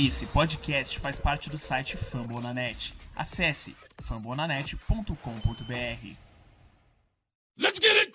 Esse podcast faz parte do site Fambonanet. Acesse fambonanet.com.br. Let's get it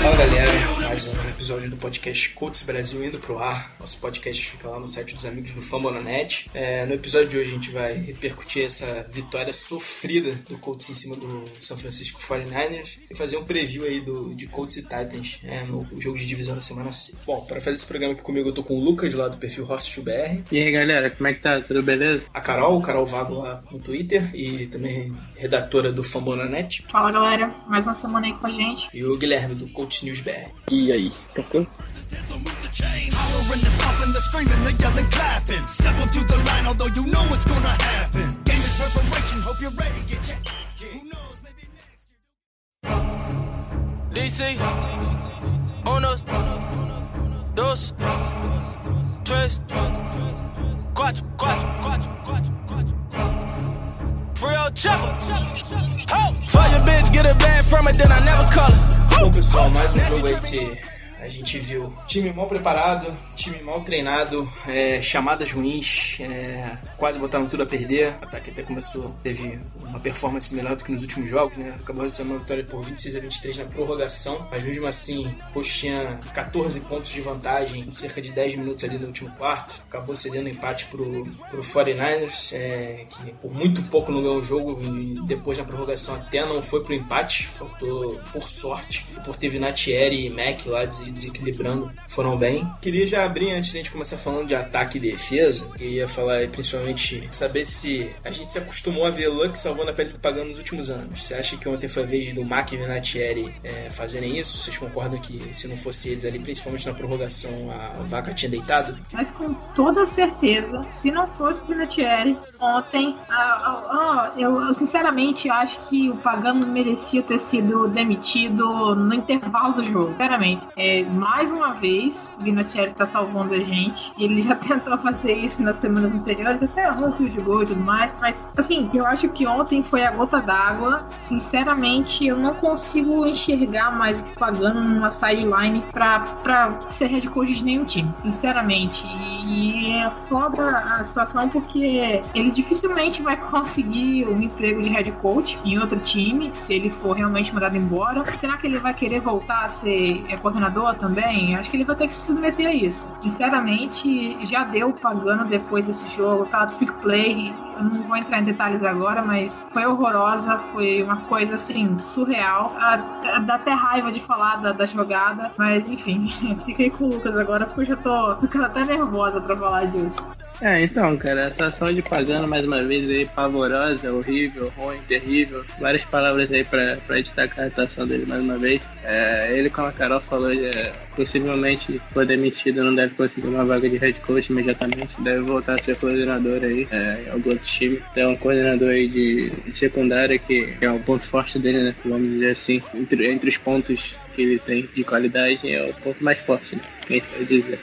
Fala galera, mais um episódio do podcast Coaches Brasil indo pro ar. Nosso podcast fica lá no site dos amigos do Fambonanet. É, no episódio de hoje a gente vai repercutir essa vitória sofrida do Colts em cima do São Francisco 49ers e fazer um preview aí do, de Colts e Titans é, no jogo de divisão da semana C. Bom, para fazer esse programa aqui comigo eu tô com o Lucas lá do perfil HorseToBR, E aí galera, como é que tá? Tudo beleza? a Carol, Carol Vago lá no Twitter e também redatora do Fambonanet Fala galera, mais uma semana aí com a gente. e o Guilherme do Colts News BR. E aí, tranquilo? So move the chain. Hollering, the stomping, the screaming, the yelling, clapping. Step up to the line, although you know it's gonna happen. Game is preparation, hope you're ready. Get your Who knows, maybe next year. DC, unos, dos, tres, quatro, quatro, quatro, quatro, quatro. Free old chopper. Ho! Fuck your bitch, get a bag from it, then I never call her. Bom, pessoal, mais um jogo aí que a gente viu time mal preparado, time mal treinado, é, chamadas ruins, é, quase botaram tudo a perder. O ataque até começou, teve uma performance melhor do que nos últimos jogos, né? Acabou recebendo uma vitória por 26 a 23 na prorrogação, mas mesmo assim, o tinha 14 pontos de vantagem em cerca de 10 minutos ali no último quarto. Acabou cedendo empate pro, pro 49ers, é, que por muito pouco não ganhou o jogo e depois na prorrogação até não foi pro empate, faltou por sorte, por ter Vinatieri e Mac lá des- desequilibrando, foram bem. Queria já abrir antes de a gente começar falando de ataque e defesa, queria falar principalmente saber se a gente se acostumou a ver Luck salvando a pele do pagano nos últimos anos. Você acha que ontem foi a vez do Mac e Vinatieri é, fazerem isso? Vocês concordam que se não fosse eles ali, principalmente na prorrogação, a vaca tinha deitado? Mas com toda certeza, se não fosse o Vinatieri ontem, ah, ah, ah, eu, eu sinceramente acho que o Pagano merecia ter sido demitido no intervalo do jogo. Sinceramente. É, mais uma vez, Vinatieri tá salvando a gente. Ele já tentou fazer isso nas semanas anteriores, até o field goal e tudo mais. Mas, assim, eu acho que ontem foi a gota d'água. Sinceramente, eu não consigo enxergar mais o Pagano numa sideline pra, pra ser head coach de nenhum time, sinceramente. E é foda a situação porque ele dificilmente vai conseguir um emprego de head coach em outro time, se ele for realmente mandado embora. Será que ele vai querer voltar a ser é, também? Acho que ele vai ter que se submeter a isso. Sinceramente, já deu Pagano depois desse jogo, tá? Trick play. Não vou entrar em detalhes agora, mas foi horrorosa, foi uma coisa assim, surreal. Ah, Dá até raiva de falar da, da jogada, mas enfim, fiquei com o Lucas agora porque eu já tô ficando até nervosa pra falar disso. É, então, cara, a atuação de Pagano mais uma vez aí, pavorosa, horrível, ruim, terrível. Várias palavras aí pra, pra destacar a atuação dele mais uma vez. É, ele, como a Carol falou, é, possivelmente foi demitido, não deve conseguir uma vaga de head coach imediatamente. Deve voltar a ser coordenador aí, é, em outro time. É um coordenador aí de, secundária que é um ponto forte dele, né? Vamos dizer assim, entre, entre os pontos que ele tem de qualidade é o ponto mais forte, né?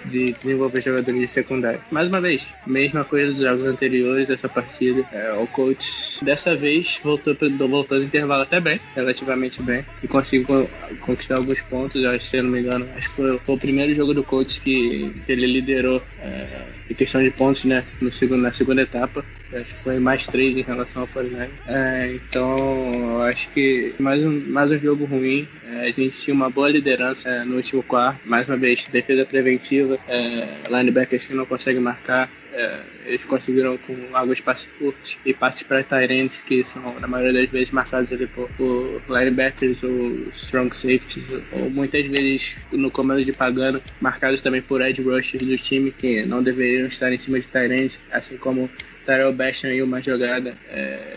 De desenvolver jogadores de secundário. Mais uma vez, mesma coisa dos jogos anteriores dessa partida. É, o coach dessa vez voltou, voltou no intervalo até bem, relativamente bem, e conseguiu con- conquistar alguns pontos. Eu acho, se eu não me engano, acho que foi, foi o primeiro jogo do coach que, que ele liderou é, em questão de pontos, né? No segundo, na segunda etapa. Acho que foi mais três em relação ao 49. É, então, acho que mais um, mais um jogo ruim. É, a gente tinha uma boa liderança é, no último quarto. Mais uma vez, defesa preventiva, é, linebackers que não conseguem marcar. É, eles conseguiram com alguns passes curtos e passes para Tyrants, que são, na maioria das vezes, marcados ali por, por linebackers ou strong safeties, ou muitas vezes no comando de Pagano, marcados também por edge rushers do time, que não deveriam estar em cima de Tyrants, assim como Tyrell Bastion em uma jogada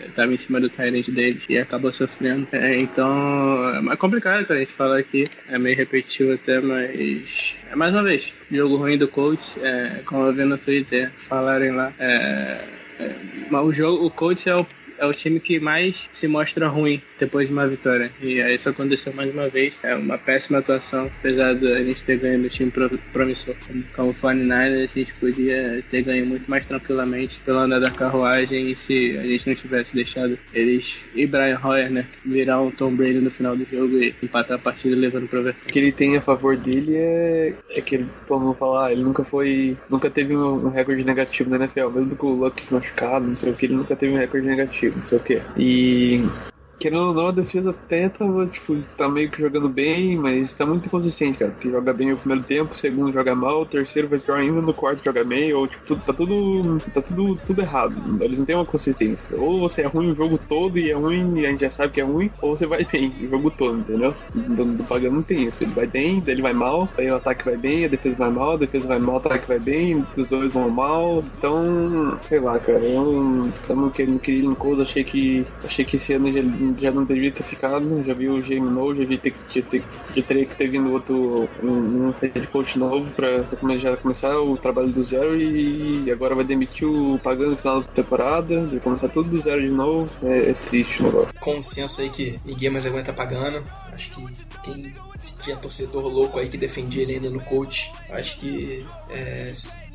estava em cima do Tyrant dele e acabou sofrendo. É, então é complicado quando a gente fala aqui, é meio repetitivo até, mas é mais uma vez, jogo ruim do Colts, é, como eu vi no Twitter, falarem lá. É, é, o jogo, o Colts é o é o time que mais se mostra ruim depois de uma vitória. E isso aconteceu mais uma vez. É uma péssima atuação, apesar de a gente ter ganho do time promissor como, como o 49ers, a gente podia ter ganho muito mais tranquilamente pelo andar da carruagem e se a gente não tivesse deixado eles e Brian Hoyer, né, virar um Tom Brady no final do jogo e empatar a partida levando pro overtime. O que ele tem a favor dele é, é que ele, vamos falar, ele nunca foi, nunca teve um, um recorde negativo na NFL, mesmo com o Luck machucado, não sei o que, ele nunca teve um recorde negativo, não sei o que. E querendo ou não, a defesa tenta, tipo, tá meio que jogando bem, mas tá muito inconsistente, cara. Porque joga bem o primeiro tempo, o segundo joga mal, o terceiro vai pior ainda, no quarto joga bem, ou tipo, tá tudo. tá tudo, tudo errado. Eles não têm uma consistência. Ou você é ruim o jogo todo e é ruim e a gente já sabe que é ruim, ou você vai bem o jogo todo, entendeu? Do, do Pagano não tem isso. Ele vai bem, daí ele vai mal, aí o ataque vai bem, a defesa vai mal, a defesa vai mal, o ataque vai bem, os dois vão mal. Então, sei lá, cara, eu, eu não queria, não queria achei que. achei que esse ano já já não devia ter ficado, já vi o Jamie No, já vi ter, já, ter, já teria que ter vindo outro um, um head coach novo pra, já começar o trabalho do zero e agora vai demitir o Pagano no final da temporada, vai começar tudo do zero de novo. É, é triste o negócio. Consenso aí que ninguém mais aguenta Pagano. Acho que quem tinha torcedor louco aí que defendia ele ainda no coach, acho que é,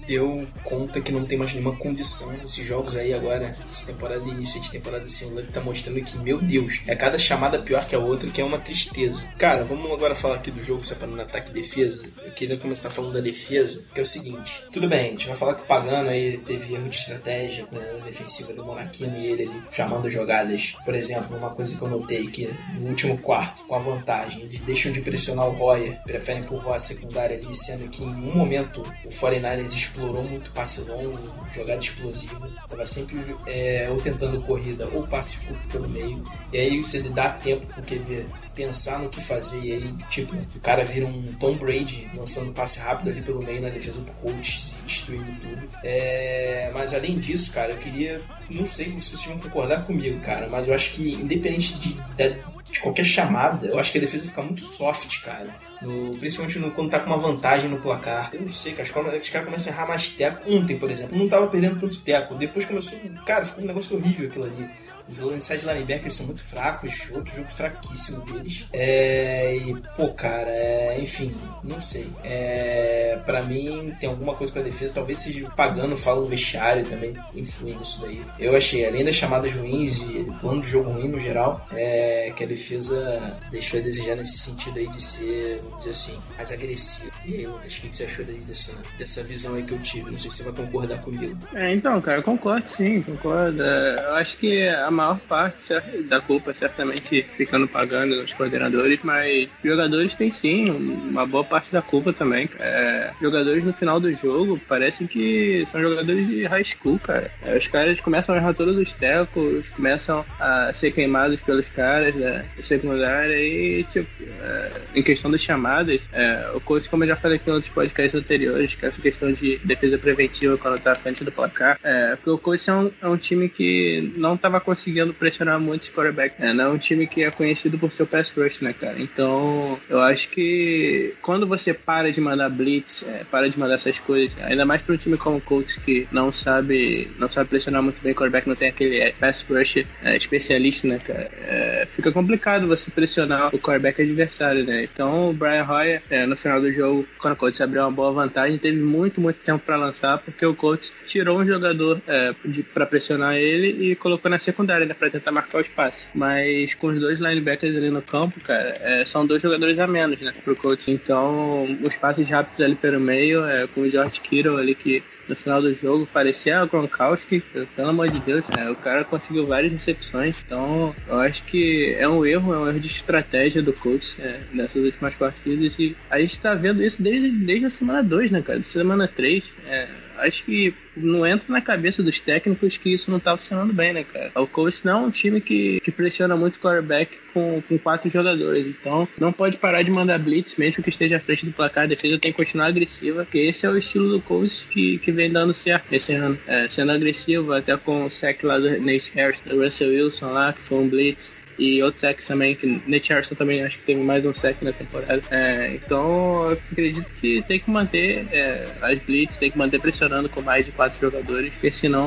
deu conta que não tem mais nenhuma condição nesses jogos aí agora, essa temporada, início de temporada assim, o Luck tá mostrando que, meu Deus, é cada chamada pior que a outra, que é uma tristeza. Cara, vamos agora falar aqui do jogo separando ataque e defesa. Queria começar falando da defesa, que é o seguinte, tudo bem, a gente vai falar que o Pagano aí teve erro de estratégia né, defensiva do Monarquino e ele ali chamando jogadas, por exemplo, uma coisa que eu notei que no último quarto, com a vantagem, eles deixam de pressionar o Royer, preferem povoar a secundária ali, sendo que em um momento o 49ers explorou muito passe longo, jogada explosiva. Tava sempre é, ou tentando corrida ou passe curto pelo meio. E aí você dá tempo pro QB pensar no que fazer. E aí, tipo, o cara vira um Tom Brady lançando passe rápido ali pelo meio na defesa do coach e destruindo tudo. É, mas além disso, cara, eu queria. Não sei se vocês vão concordar comigo, cara, mas eu acho que independente de, de de qualquer chamada, eu acho que a defesa fica muito soft, cara. No, principalmente no, quando tá com uma vantagem no placar. Eu não sei, cara. Os caras começam a errar mais teco. Ontem, por exemplo, não tava perdendo tanto teco. Depois começou. Cara, ficou um negócio horrível aquilo ali. Os inside linebackers são muito fracos, outro jogo fraquíssimo deles. É, e, pô, cara, é, enfim, não sei. É, para mim, tem alguma coisa com a defesa, talvez seja pagando, fala o vestiário também influi nisso daí. Eu achei, além das chamadas ruins e plano de jogo ruim no geral, é, que a defesa deixou a desejar nesse sentido aí de ser, vamos dizer assim, mais agressiva. E aí, Lucas, o que você achou daí dessa, dessa visão aí que eu tive? Não sei se você vai concordar comigo. É, então, cara, eu concordo sim, concordo. É, eu acho que a maior parte da culpa certamente ficando pagando os coordenadores, mas jogadores têm sim uma boa parte da culpa também. É, jogadores no final do jogo parecem que são jogadores de high school, cara. É, os caras começam a errar todos os tecos, começam a ser queimados pelos caras da secundária e, tipo, é, em questão das chamadas, é, o coach, como eu já falei aqui em outros podcasts anteriores, que essa questão de defesa preventiva quando tá à frente do placar, é, porque o coach é um, é um time que não estava conseguindo conseguindo pressionar muito os quarterbacks. É, não é um time que é conhecido por seu pass rush, né, cara? Então, eu acho que quando você para de mandar blitz, é, para de mandar essas coisas, ainda mais para um time como o Colts que não sabe, não sabe pressionar muito bem o quarterback, não tem aquele é, pass rush é, especialista, né, cara? É, fica complicado você pressionar o quarterback adversário, né? Então, o Brian Hoyer, é, no final do jogo, quando o Colts abriu uma boa vantagem, teve muito, muito tempo para lançar, porque o Colts tirou um jogador para pressionar ele e colocou na secundária secundária, né, tentar marcar o espaço. Mas com os dois linebackers ali no campo, cara, é, são dois jogadores a menos, né, pro coach. Então, os passes rápidos ali pelo meio, é, com o George Kittle ali que no final do jogo parecia o Gronkowski, pelo amor de Deus, né? o cara conseguiu várias recepções, então eu acho que é um erro, é um erro de estratégia do coach é, nessas últimas partidas e a gente tá vendo isso desde, desde a semana 2, né, cara? Semana 3, é, acho que não entra na cabeça dos técnicos que isso não tá funcionando bem, né, cara? O Colts não é um time que, que pressiona muito o quarterback com, com quatro jogadores. Então, não pode parar de mandar blitz, mesmo que esteja à frente do placar. A defesa tem que continuar agressiva, porque esse é o estilo do Colts que, que vem dando certo esse ano. É, sendo agressivo, até com o sec lá do Nate Harris, do Russell Wilson lá, que foi um blitz. E outros sacks também, que Nate Harrison também acho que teve mais um sack na temporada. É, então eu acredito que tem que manter é, as blitz, tem que manter pressionando com mais de quatro jogadores, porque senão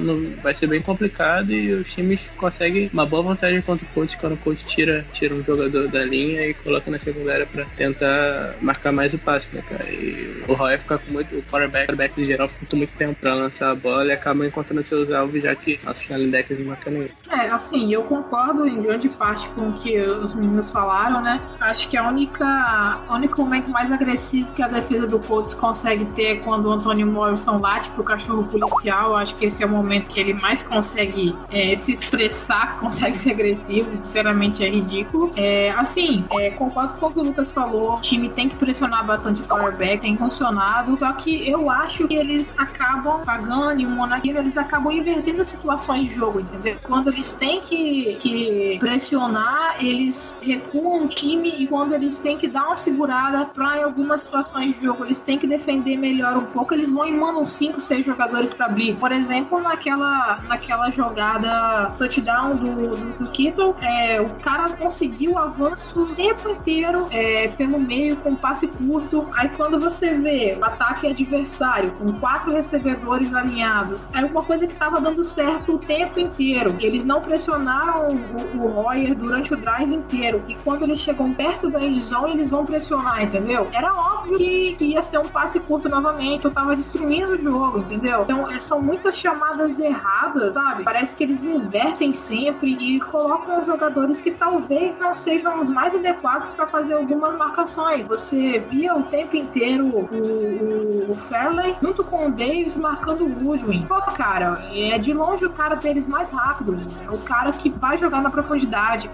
não, vai ser bem complicado e os times conseguem uma boa vantagem contra o coach quando o coach tira, tira um jogador da linha e coloca na secundária para tentar marcar mais o passe, né, cara? E o Roy fica com muito, o quarterback, quarterback em geral fica com muito tempo para lançar a bola e acaba encontrando seus alvos, já que nossos linebackers não marcam nenhum. É, assim, eu concordo em grande parte com o que os meninos falaram, né? Acho que a única, o único momento mais agressivo que a defesa do Colts consegue ter é quando o Antônio Morrison late pro cachorro policial. Acho que esse é o momento que ele mais consegue é, se expressar, consegue ser agressivo. Sinceramente, é ridículo. É, assim, é, concordo com o que o Lucas falou. O time tem que pressionar bastante o powerback, tem funcionado. Só que eu acho que eles acabam pagando e o Monarquino, eles acabam invertendo situações de jogo, entendeu? Quando eles têm que, que pressionar, eles recuam o time e quando eles têm que dar uma segurada para em algumas situações de jogo, eles têm que defender melhor um pouco, eles vão e mandam 5, 6 jogadores para blitz. Por exemplo, naquela, naquela jogada touchdown do, do, do é, o cara conseguiu avanço o tempo inteiro é, pelo meio com passe curto. Aí quando você vê o ataque adversário com quatro recebedores alinhados, é uma coisa que estava dando certo o tempo inteiro. Eles não pressionaram o, o Royer durante o drive inteiro. E quando eles chegam perto da endzone, eles vão pressionar, entendeu? Era óbvio que, que ia ser um passe curto novamente. Eu tava destruindo o jogo, entendeu? Então é, são muitas chamadas erradas, sabe? Parece que eles invertem sempre e colocam os jogadores que talvez não sejam os mais adequados para fazer algumas marcações. Você via o tempo inteiro o, o, Fairley junto com o Davis marcando o Woodwin. Pô, cara, é de longe o cara deles mais rápido. É o cara que vai jogar na profundidade.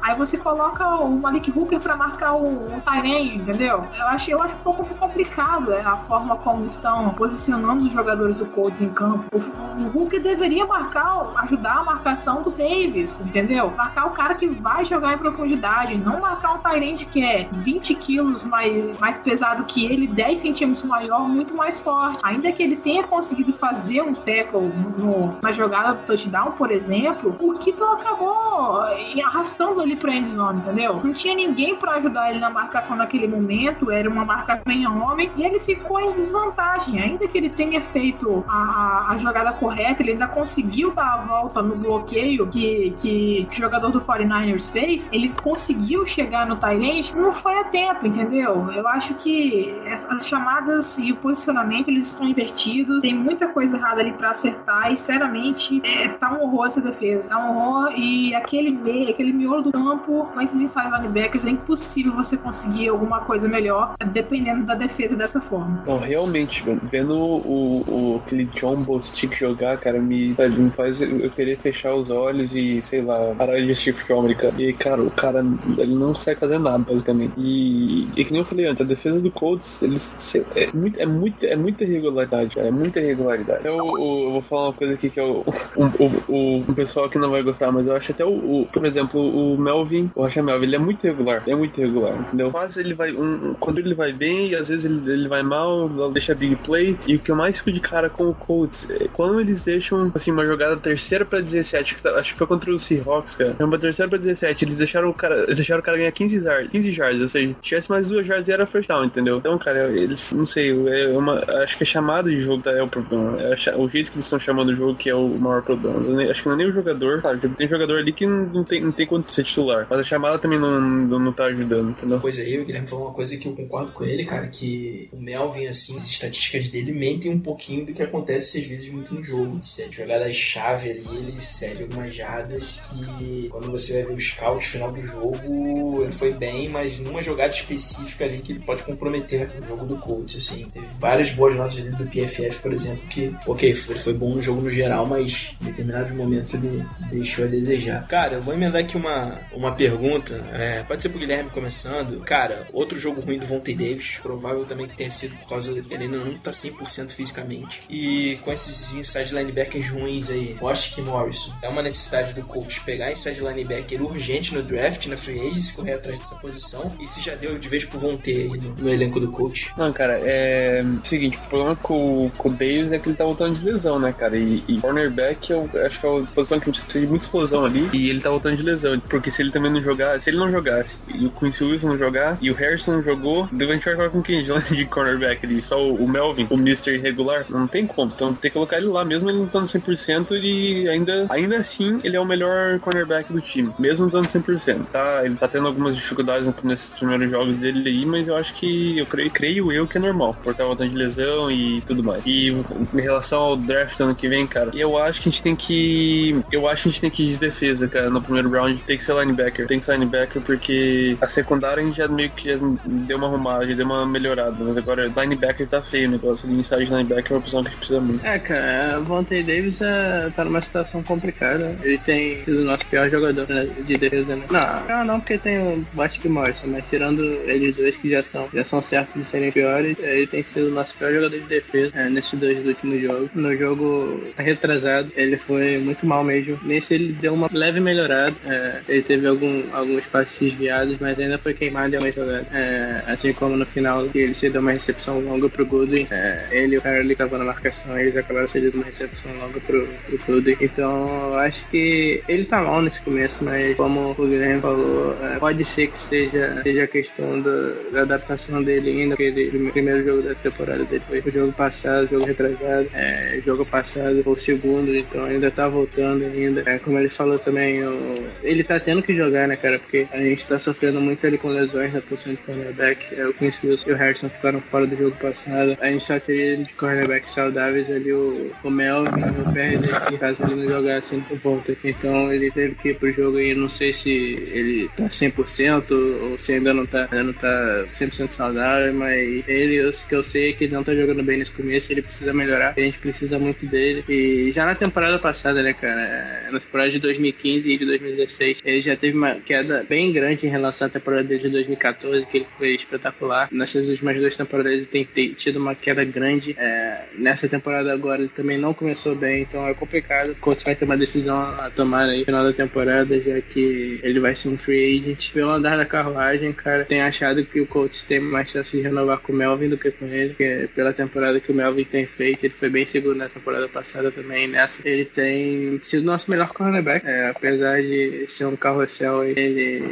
Aí você coloca o Malik Hooker para marcar o, o Tyrene, entendeu? Eu acho, eu acho um pouco complicado é, a forma como estão posicionando os jogadores do Colts em campo. O, o Hooker deveria marcar, ajudar a marcação do Davis, entendeu? Marcar o cara que vai jogar em profundidade, não marcar um Tyrande que é 20 quilos mais, mais pesado que ele, 10 centímetros maior, muito mais forte. Ainda que ele tenha conseguido fazer um tackle no, na jogada do touchdown, por exemplo, o Kito acabou arrastando ele pra endzone, entendeu? Não tinha ninguém para ajudar ele na marcação naquele momento, era uma marcação em homem, e ele ficou em desvantagem. Ainda que ele tenha feito a, a, a jogada correta, ele ainda conseguiu dar a volta no bloqueio que, que o jogador do 49ers fez, ele conseguiu chegar no Tyrant, não foi a tempo, entendeu? Eu acho que as chamadas e o posicionamento eles estão invertidos, tem muita coisa errada ali para acertar e sinceramente é, tá um horror essa defesa, tá um horror e aquele meio, aquele miolo do campo com esses inside linebackers é impossível você conseguir alguma coisa melhor dependendo da defesa dessa forma. Não, realmente, vendo o, o aquele John Bostic jogar, cara, me, sabe, me faz eu querer fechar os olhos e, sei lá, parar de assistir futebol americano. E, cara, o cara, ele não consegue fazer nada, basicamente. E, e que nem eu falei antes, a defesa do Colts, eles, é, muito, é, muito, é muita irregularidade, cara, é muita irregularidade. Eu, eu, eu, vou falar uma coisa aqui que eu, o, o, o, pessoal que não vai gostar, mas eu acho até o, o por exemplo, o Melvin, o Rocha Melvin, ele é muito irregular, ele é muito irregular, entendeu? Quase ele vai, um, quando ele vai bem, às vezes ele, ele vai mal, deixa big play, e o que eu mais fico de cara com o Colts é quando eles deixam, assim, uma jogada terceira pra 17, que tá, acho que foi contra o Seahawks, cara, é uma terceira pra 17, eles deixaram o cara, eles deixaram o cara ganhar 15 yards, 15 yards, ou seja, tivesse mais duas yards era first down, entendeu? Então, cara, eles, não sei, é uma, acho que a chamada de jogo tá, é o problema, é o jeito que eles estão chamando o jogo que é o maior problema. Acho que não é nem o jogador, claro, tem jogador ali que não, não tem, não tem quanto ser titular, mas a chamada também não, não, não tá ajudando, entendeu? Pois é, o Guilherme falou uma coisa que eu concordo com ele, cara, que o Melvin, assim, as estatísticas dele mentem um pouquinho do que acontece às vezes muito no jogo. Sete jogadas-chave ali, ele cede algumas jardas que quando você vai ver o scout final do jogo, ele foi bem, mas numa jogada específica ali que pode comprometer o jogo do Colts, assim. Teve várias boas notas ali do PFF, por exemplo, que, ok, ele foi bom no jogo no geral, mas em determinados momentos ele deixou a desejar. Cara, eu vou emendar aqui uma, uma pergunta, é, pode ser pro Guilherme começando. Cara, outro jogo ruim do Vontae Davis, provável também que tenha sido por causa ele ainda não tá 100% fisicamente. E com esses inside linebackers ruins aí, que Morrison é uma necessidade do coach pegar inside linebacker urgente no draft, na free agency, correr atrás dessa posição. E se já deu de vez pro Vontae no, no elenco do coach. Não, cara, é. Seguinte, o problema com, com o Davis é que ele tá voltando de lesão, né, cara? E, e cornerback eu acho que é uma posição que precisa de muita explosão ali. E ele tá voltando de lesão. Porque se ele também não jogar, se ele não jogasse e o Quincy Wilson não jogar e o Harrison não jogou, a gente vai jogar com quem? De cornerback ali? Só o, Melvin, o Mr. Irregular? Não tem como. Então tem que colocar ele lá, mesmo ele não estando 100%, ele ainda, ainda assim ele é o melhor cornerback do time, mesmo estando 100%. Tá, ele tá tendo algumas dificuldades nesses primeiros jogos dele aí, mas eu acho que eu creio, creio eu que é normal, por estar voltando de lesão e tudo mais. E em relação ao draft ano que vem, cara, eu acho que a gente tem que. Eu acho que a gente tem que ir de defesa, cara, no primeiro round. Tem que ser linebacker. Tem que ser linebacker porque a secundária a gente já meio que já deu uma arrumada, deu uma melhorada. Mas agora linebacker tá feio o negócio. Inside linebacker é uma opção que a gente precisa muito. É, cara, Vontae Davis é, tá numa situação complicada. Ele tem sido o nosso pior jogador né, de defesa, né? Não, não, não porque tem o Patrick Morrison, mas tirando eles dois que já são, já são certos de serem piores, ele tem sido o nosso pior jogador de defesa é, nesses dois últimos jogos. No jogo retrasado, ele foi muito mal mesmo. Nesse ele deu uma leve melhorada. É, ele teve algum, alguns passes desviados, mas ainda foi queimado em uma jogada. É, assim como no final, que ele se deu uma recepção longa pro Goodwin. É, ele e o ali estavam na marcação, eles acabaram cedendo uma recepção longa pro, pro Goodwin. Então, eu acho que ele tá mal nesse começo, mas como o Guilherme falou, é, pode ser que seja, seja a questão do, da adaptação dele ainda, aquele primeiro jogo da temporada foi o jogo passado, jogo retrasado, é, jogo passado foi o segundo, então ainda tá voltando ainda. É, como ele falou também, o, ele tá tendo que jogar, né, cara, porque a gente tá sofrendo muito ali com lesões na posição de cornerback. É, o Quincy Wilson e o Harrison ficaram fora do jogo passado. A gente só teria de cornerback saudáveis ali o, o Melvin e o Pérez, caso ele não jogasse por volta. Então ele teve que ir pro jogo aí, não sei se ele tá 100% ou se ainda não tá, ainda não tá 100% saudável, mas ele, o que eu sei é que ele não tá jogando bem nesse começo, ele precisa melhorar, a gente precisa muito dele. E já na temporada passada, né, cara, na temporada de 2015 e de 2016, ele já teve uma queda bem grande em relação à temporada dele de 2014, que ele foi espetacular. Nessas últimas duas temporadas ele tem tido uma queda grande. É, nessa temporada agora ele também não começou bem, então é complicado. O Colts vai ter uma decisão a tomar aí no final da temporada, já que ele vai ser um free agent. Pelo andar da carruagem, cara, tem achado que o Colts tem mais chance de renovar com o Melvin do que com ele, porque pela temporada que o Melvin tem feito, ele foi bem seguro na temporada passada também. Nessa, ele tem sido nosso melhor cornerback, é, apesar de ser um carrossel, ele,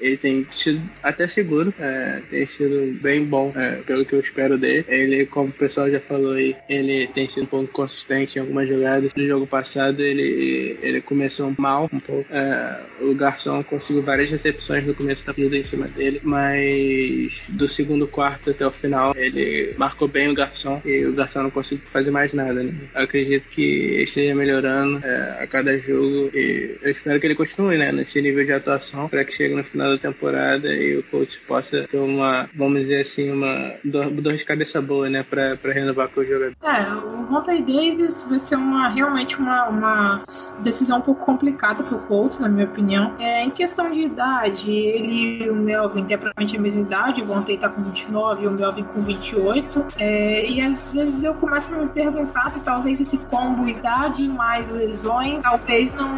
ele tem sido até seguro, é, tem sido bem bom, é, pelo que eu espero dele. Ele, como o pessoal já falou aí, ele tem sido um pouco consistente em algumas jogadas. No jogo passado, ele, ele começou mal um pouco. É, o Garçom conseguiu várias recepções no começo da partida em cima dele, mas do segundo quarto até o final, ele marcou bem o Garçom e o Garçom não conseguiu fazer mais nada. Né? Acredito que esteja melhorando é, a cada jogo e eu espero que ele continue né, nesse nível de atuação para que chegue no final da temporada e o coach possa ter uma, vamos dizer assim, uma dor, de cabeça boa, né, para renovar com o jogador. É, o Monty Davis vai ser uma realmente uma, uma decisão um pouco complicada pro Colts, na minha opinião. É, em questão de idade, ele e o Melvin têm praticamente a mesma idade, o Monty tá com 29 e o Melvin com 28. É, e às vezes eu começo a me perguntar se talvez esse combo idade mais lesões talvez não,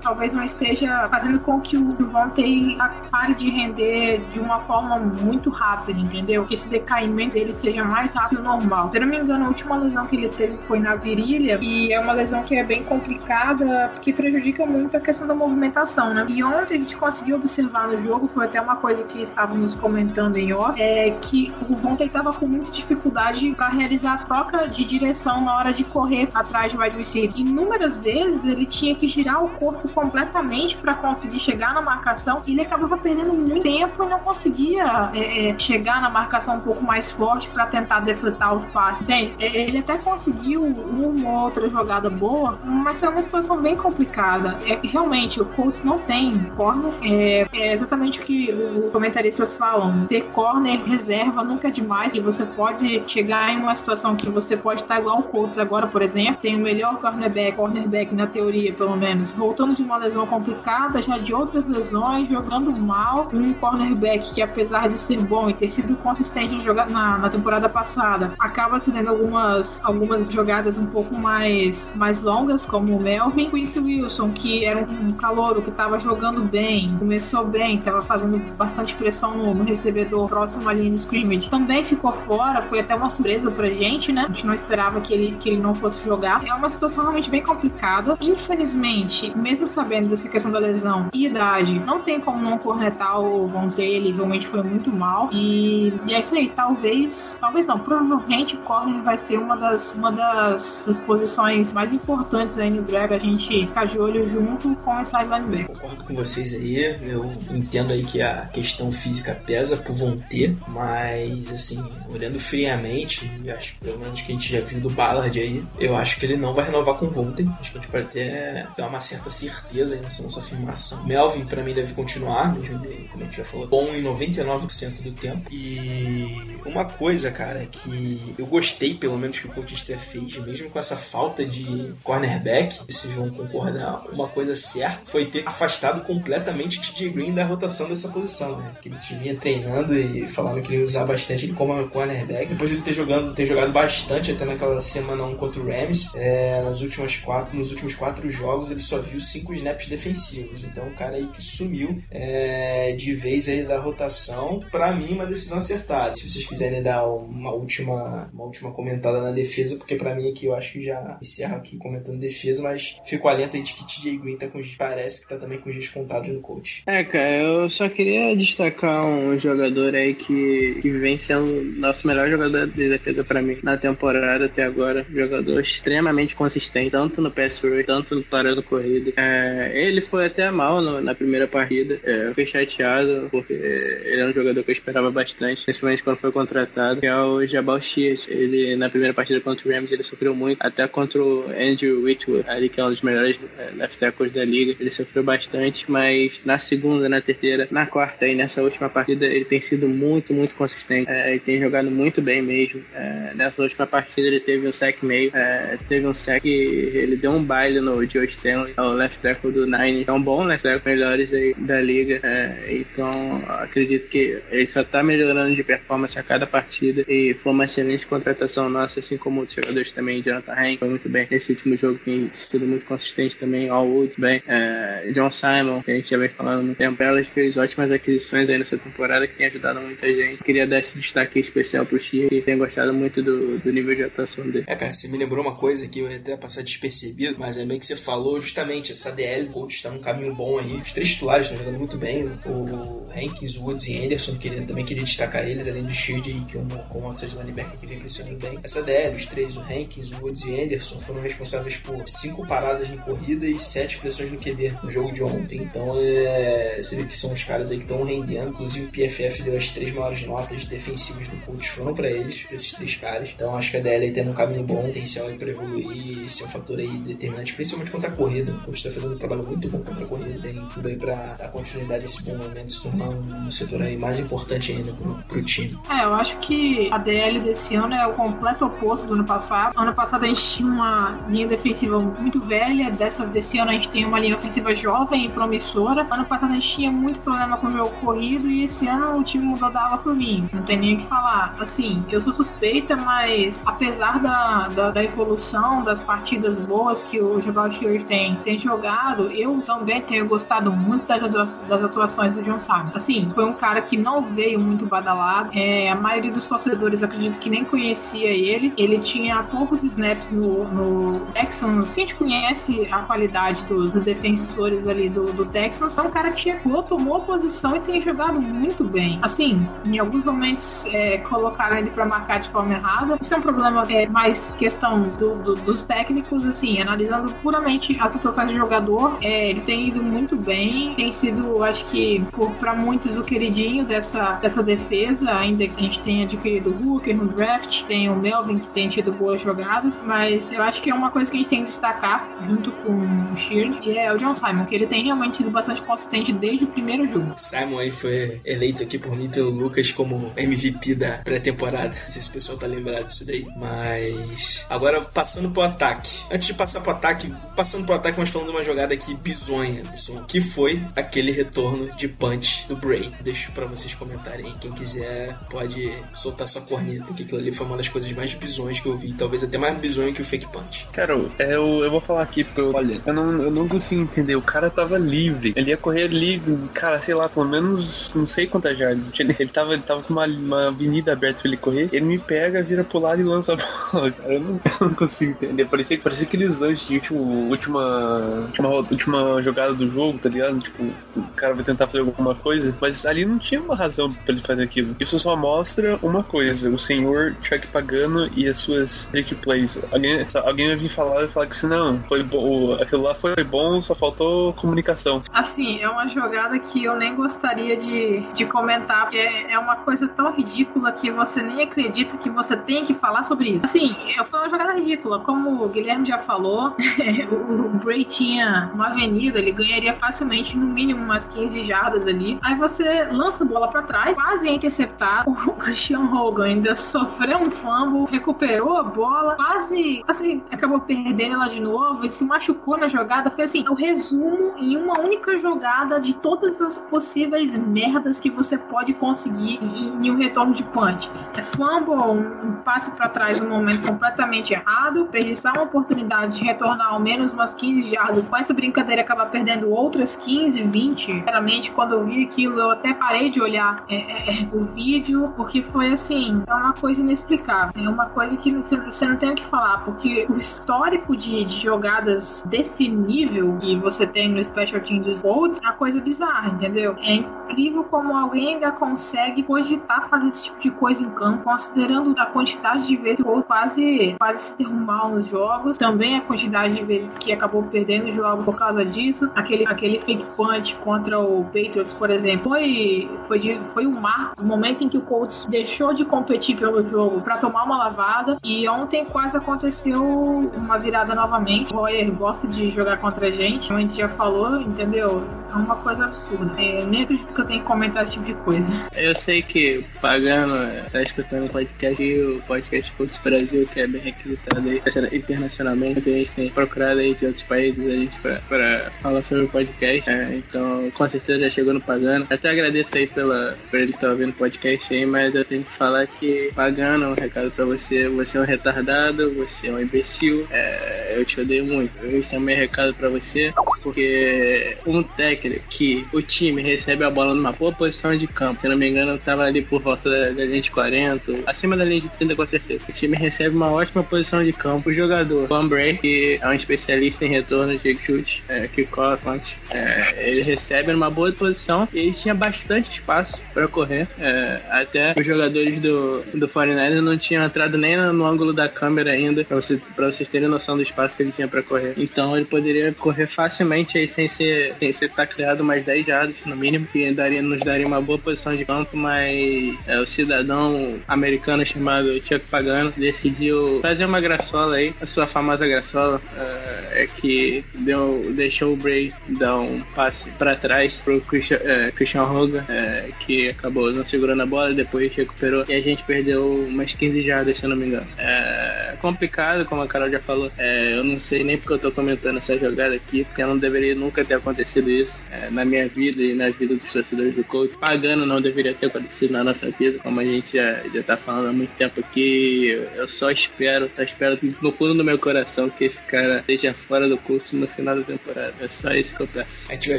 talvez não esteja fazendo com que o Devontae pare de render de uma forma muito rápida, entendeu? Que esse decaimento dele seja mais rápido do normal. Se eu não me engano, a última lesão que ele teve foi na virilha e é uma lesão que é bem complicada porque prejudica muito a questão da movimentação, né? E ontem a gente conseguiu observar no jogo, foi até uma coisa que estávamos comentando em off, é que o Vontae estava com muita dificuldade para realizar a troca de direção na hora de correr atrás do wide receiver. Inúmeras vezes ele tinha que girar o corpo completamente para conseguir chegar na marcação e ele acabava perdendo muito tempo e não conseguia é, é, chegar na marcação um pouco mais forte para tentar defletar os passes. Bem, é, ele até conseguiu uma ou outra jogada boa, mas é uma situação bem complicada. É que realmente o Colts não tem corner. É, é exatamente o que os comentaristas falam. Ter corner reserva nunca é demais e você pode chegar em uma situação que você pode estar igual o Colts agora, por exemplo, tem o melhor cornerback, cornerback na teoria, pelo menos, voltando de uma lesão complicada, já de outras lesões, jogando mal. Um cornerback que, apesar de ser bom e ter sido consistente na, na temporada passada, acaba cedendo algumas, algumas jogadas um pouco mais, mais longas, como o Melvin. Quincy Wilson, que era um calouro que estava jogando bem, começou bem, estava fazendo bastante pressão no, no recebedor próximo à linha de scrimmage, também ficou fora. Foi até uma surpresa pra gente, né? A gente não esperava que ele, que ele não fosse jogar. É uma situação realmente bem complicada. Infelizmente, mesmo sabendo dessa questão da lesão e idade, não tem como não cornetar o Von Taylor. Realmente foi muito mal. E, e é isso aí. Talvez, talvez não. Provavelmente corner vai ser uma das, uma das, das posições mais importantes aí no drag. A gente ficar de olho junto com o side linebacker. Concordo com vocês aí. Eu entendo aí que a questão física pesa por Von T, mas assim, olhando friamente, acho pelo menos que a gente já viu do Ballard aí, eu acho que ele não vai renovar com o Von T. Acho que a gente pode até dar uma certa certeza aí nessa nossa afirmação. Melvin, para mim, deve continuar, como a gente já falou, bom em 99% do tempo. E uma coisa, cara, é que eu gostei, pelo menos, que o coach fez, mesmo com essa falta de cornerback, vocês vão concordar, uma coisa certa foi ter afastado completamente TJ Green da rotação dessa posição, né? Que ele vinha treinando e falando que ele ia usar bastante ele como cornerback. Depois de ele ter, jogando, ter jogado bastante até naquela semana 1 contra o Rams, é, nas últimas quatro, nos últimos quatro jogos ele só viu cinco snaps defensivos. Então, o cara aí que sumiu é, de vez aí da rotação, para mim, uma decisão acertada. Se vocês quiserem dar uma última, uma última comentada na defesa, porque para mim aqui eu acho que já encerro aqui comentando defesa, mas fico alento aí de que TJ Green tá com, parece que tá também com os dias contados no coach. É, cara, eu só queria destacar um jogador aí que, que vem sendo nosso melhor jogador de defesa para mim na temporada até agora. Jogador extremamente consistente, tanto no pass rush, tanto no parando corrida. É, ele foi até mal no, na primeira partida. É, eu fiquei chateado porque ele é um jogador que eu esperava bastante, principalmente quando foi contratado, que é o Jabal Shears. Ele, na primeira partida contra o Rams, ele sofreu muito, até contra o Andrew Whitworth, ali que é um dos melhores é, left tackles da liga. Ele sofreu bastante, mas na segunda, na terceira, na quarta e nessa última partida, ele tem sido muito, muito consistente. É, ele tem jogado muito bem mesmo. É, nessa última partida, ele teve um sack meio, é, teve um sack, ele deu um baile no Joe Stanley, o left tackle do Nine. Um bom left tackle, melhores aí da liga. É, então, acredito que ele só tá melhorando de performance a cada partida e foi uma excelente contratação nossa, assim como outros jogadores também. Jonathan Hank foi muito bem nesse último jogo, tem sido muito consistente também. All Wood, bem. É, John Simon, que a gente já vem falando muito tempo. Elas fez ótimas aquisições aí nessa temporada que tem ajudado muita gente. Queria dar esse destaque especial pro Chia, que tem gostado muito do, do nível de atuação dele. É, cara, você me lembrou uma coisa que eu ia até passar despercebido, mas é bem que você falou justamente, essa DL Coach num caminho bom aí. Os três titulares estão jogando muito bem. Né? O Hankins, Woods e Anderson, queria, também queria destacar eles, além do Shield aí, que é um, como outside linebacker que vem crescendo bem. Essa DL, os três, o Hankins, Woods e Anderson, foram responsáveis por cinco paradas em corrida e sete pressões no QB no jogo de ontem. Então, é, você vê que são os caras aí que estão rendendo. Inclusive, o PFF deu as três maiores notas defensivas do coach foram para eles, pra esses três caras. Então, acho que a DL tem um caminho bom, potencial para evoluir e ser um fator aí determinante, principalmente contra a corrida. O coach está fazendo um trabalho muito bom contra a corrida. Tem tudo aí para dar continuidade a esse bom momento, se tornar um setor aí mais importante ainda pro, pro time. É, eu acho que a DL desse ano é o completo oposto do ano passado. Ano passado a gente tinha uma linha defensiva muito velha, dessa, desse ano a gente tem uma linha ofensiva jovem e promissora. Ano passado a gente tinha muito problema com o jogo corrido e esse ano o time mudou da água pro vinho. Não tem nem o que falar. Assim, eu sou suspeita, mas apesar da, da, da evolução, das partidas boas que o Jabal Shears tem, tem jogado, eu também tenho gostado muito das, das atuações do John Simon. Assim, foi um cara que não veio muito badalado. É, a maioria dos torcedores acredito que nem conhecia ele. Ele tinha poucos snaps no, no Texans. A gente conhece a qualidade dos, dos defensores ali do, do Texans. É um cara que chegou, tomou a posição e tem jogado muito bem. Assim, em alguns momentos é, colocaram ele para marcar de forma errada. Isso é um problema é, mais questão do, do, dos técnicos, assim, analisando puramente as situações do jogador. É, ele tem ido muito bem, tem sido, acho que, para muitos, o queridinho dessa, dessa defesa, ainda que a gente tenha adquirido o Hooker no draft, tem o Melvin que tem tido boas jogadas, mas eu acho que é uma coisa que a gente tem que destacar junto com o Shirley, que é o John Simon, que ele tem realmente sido bastante consistente desde o primeiro jogo. Simon aí foi eleito aqui por mim pelo Lucas como MVP da pré-temporada. Não sei se o pessoal tá lembrado disso daí. Mas agora passando pro ataque. Antes de passar pro ataque, passando pro ataque, mas falando de uma jogada aqui bizonha, pessoal, que foi aquele retorno de punch do Bray. Deixo pra vocês comentarem. Quem quiser pode soltar sua corneta, que aquilo ali foi uma das coisas mais bizonhas que eu vi. Talvez até mais bizonho que o fake punch. Cara, é, eu, eu vou falar aqui porque, eu- olha, eu não, eu não consigo entender. O cara tava livre. Ele ia correr livre, cara, sei lá, pelo menos não sei quantas jardas. Ele tava, ele tava com uma, uma avenida aberta pra ele correr. Ele me pega, vira pro lado e lança a bola. Cara, eu não, eu não consigo entender. Parecia, parecia aqueles lances de último, última, última, última jogada do jogo, tá ligado? Tipo, o cara vai tentar fazer alguma coisa, mas ali não tinha uma razão pra ele fazer aquilo. Isso só mostra uma coisa: o senhor Chuck Pagano e as suas trick plays. Alguém, alguém vai vir falar e falar que assim, não, foi bom, aquilo lá foi bom, só faltou comunicação. Assim, é uma jogada que eu nem gostaria de, de comentar, porque é é uma coisa tão ridícula que você nem acredita que você tem que falar sobre isso. Assim, foi uma jogada ridícula. Como o Guilherme já falou, o Bray tinha uma avenida, ele ganharia facilmente no mínimo umas 15 jardas ali. Aí você lança a bola pra trás, quase ia interceptar. O Christian Hogan ainda sofreu um fumble, recuperou a bola, quase, quase acabou perdendo ela de novo e se machucou na jogada. Foi assim, o resumo em uma única jogada de todas as possíveis merdas que você pode conseguir em, um retorno de punch. É fumble, um, um passe pra trás no momento completamente errado, desperdiçar uma oportunidade de retornar ao menos umas 15 jardas. Com essa brincadeira, acabar perdendo outras 15, 20. Sinceramente, quando eu vi aquilo, eu até parei de olhar é, é, é, o vídeo, porque foi assim, é uma coisa inexplicável. É uma coisa que você, não tem o que falar, porque o histórico de, de jogadas desse nível que você tem no Special Team dos Colts é uma coisa bizarra, entendeu? É incrível como alguém ainda consegue cogitar fazer esse tipo de coisa em campo, considerando a quantidade de vezes que o Colts quase, quase se mal nos jogos, também a quantidade de vezes que acabou perdendo jogos por causa disso. Aquele, aquele fake punch contra o Patriots, por exemplo, foi, foi, de, foi um marco, o momento em que o Colts deixou de competir pelo jogo para tomar uma lavada. E ontem quase aconteceu uma virada novamente. O Royer gosta de jogar contra a gente, como a gente já falou, entendeu? É uma coisa absurda. É, nem acredito que eu tenho que comentar esse tipo de coisa. Eu sei que o Pagano é, tá escutando o podcast e o podcast Cultos Brasil, que é bem requisitado aí internacionalmente, a gente tem procurado aí de outros países a gente pra, pra falar sobre o podcast. É, então, com certeza já chegou no Pagano. Até agradeço aí pela, por ele estar ouvindo o podcast aí, mas eu tenho que falar que Pagano, um recado pra você, você é um retardado, você é um imbecil, é, eu te odeio muito. Esse é o meu recado pra você, porque um técnico que o time recebe a bola numa boa posição de campo, se não me engano, eu tava ali por volta da, da linha de 40, acima da linha de 30 com certeza. O time recebe uma ótima posição de campo. O jogador, Van Bray, que é um especialista em retorno de chute, é, kickoff, punch, é, ele recebe numa boa posição e ele tinha bastante espaço para correr. É, até os jogadores do, do 49 não tinham entrado nem no, no ângulo da câmera ainda, para você, pra vocês terem noção do espaço que ele tinha para correr. Então ele poderia correr facilmente aí sem ser, sem ser tacleado mais 10 jardas no mínimo, que daria, nos daria uma boa posição de campo, mas é, o cidadão americano chamado Chuck Pagano decidiu fazer uma graçola aí, a sua famosa graçola, é, é que deu, deixou Bray dar um passe para trás pro Christian, é, Christian Hogan, é, que acabou não segurando a bola, depois recuperou e a gente perdeu umas 15 jardas, se eu não me engano. É complicado, como a Carol já falou, é, eu não sei nem porque eu tô comentando essa jogada aqui, porque não deveria nunca ter acontecido isso é, na minha vida e na vida dos torcedores do coach. Pagando não deveria ter acontecido na nossa vida, como a gente já, já tá falando há muito tempo aqui. Eu só espero, só espero no fundo do meu coração que esse cara esteja fora do curso no final da temporada. É só isso que peço. A gente vai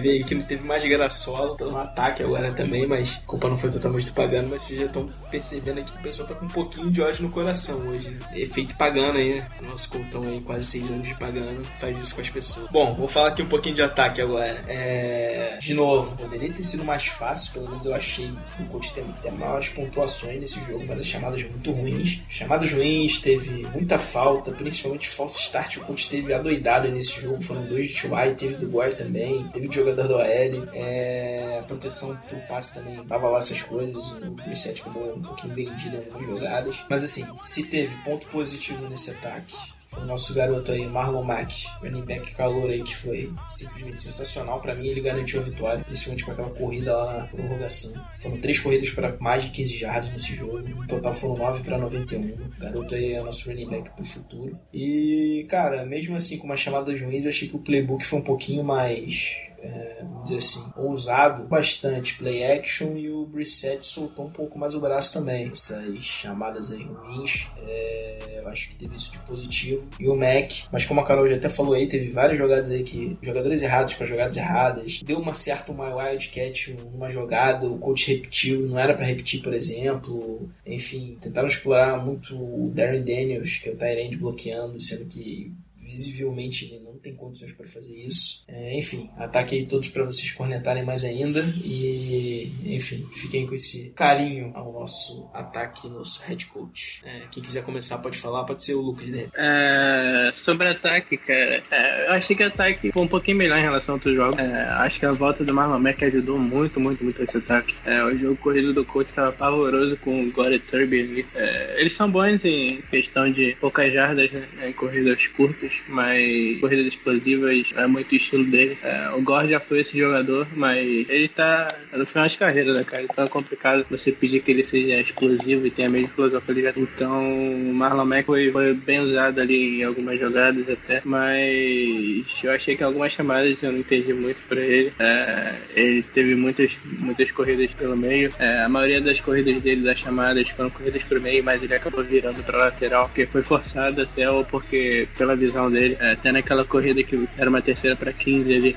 ver aí que não teve mais graçola, tá no ataque agora também, mas a culpa não foi totalmente do Pagano, mas vocês já estão percebendo aqui que o pessoal tá com um pouquinho de ódio no coração hoje, né? Efeito Pagano aí, né? O nosso Coltão aí, quase seis anos de Pagano, faz isso com as pessoas. Bom, vou falar aqui um pouquinho de ataque agora. É... De novo, poderia ter sido mais fácil, pelo menos eu achei o Colts tem até maiores pontuações nesse jogo, mas as chamadas muito ruins. Chamadas ruins, teve muita falta, principalmente false start. O Colts teve adoidada nesse jogo, foram dois de Chuai, teve do Gore também, teve o jogador do OL. É... A proteção pro passe também tava lá essas coisas. O preset acabou um pouquinho vendido em algumas jogadas. Mas assim, se teve ponto positivo nesse ataque, foi o nosso garoto aí, Marlon Mack, running back calor aí, que foi simplesmente sensacional. Pra mim, ele garantiu a vitória, principalmente com aquela corrida lá na prorrogação. Foram três corridas para mais de 15 jardas nesse jogo. No total foram 9 para 91. O garoto aí é o nosso running back pro futuro. E, cara, mesmo assim, com uma chamada ruins, eu achei que o playbook foi um pouquinho mais vamos dizer assim, ousado bastante play action e o Brissett soltou um pouco mais o braço também. Essas chamadas aí ruins, é, eu acho que teve isso de positivo. E o Mac, mas como a Carol já até falou aí, teve várias jogadas aí que, jogadores errados para jogadas erradas, deu uma certa uma wildcat numa jogada, o coach repetiu, não era para repetir, por exemplo. Enfim, tentaram explorar muito o Darren Daniels, que é o Tyrande bloqueando, sendo que visivelmente ele não tem condições para fazer isso. É, enfim, ataque aí todos para vocês cornetarem mais ainda e, enfim, fiquem com esse carinho ao nosso ataque, nosso head coach. É, quem quiser começar pode falar, pode ser o Lucas dele. É, sobre ataque, cara, é, eu achei que o ataque foi um pouquinho melhor em relação a outros jogos. É, acho que a volta do Marlon Mack ajudou muito, muito, muito esse ataque. É, o jogo corrido do coach estava pavoroso com o Gore Turby ali. Eles são bons em questão de poucas jardas, né, em corridas curtas, mas corridas explosivas é muito estilo dele. É, o Gore já foi esse jogador, mas ele tá no final de carreira, né, cara? Então é complicado você pedir que ele seja explosivo e tenha a mesma explosão que ele já Então o Marlon Mack foi, foi, bem usado ali em algumas jogadas até, mas eu achei que algumas chamadas eu não entendi muito pra ele. É, ele teve muitas, muitas corridas pelo meio. É, a maioria das corridas dele, das chamadas, foram corridas pro meio, mas ele acabou virando pra lateral, porque foi forçado até ou porque, pela visão dele, é, até naquela corrida que era uma terceira para 15 ali,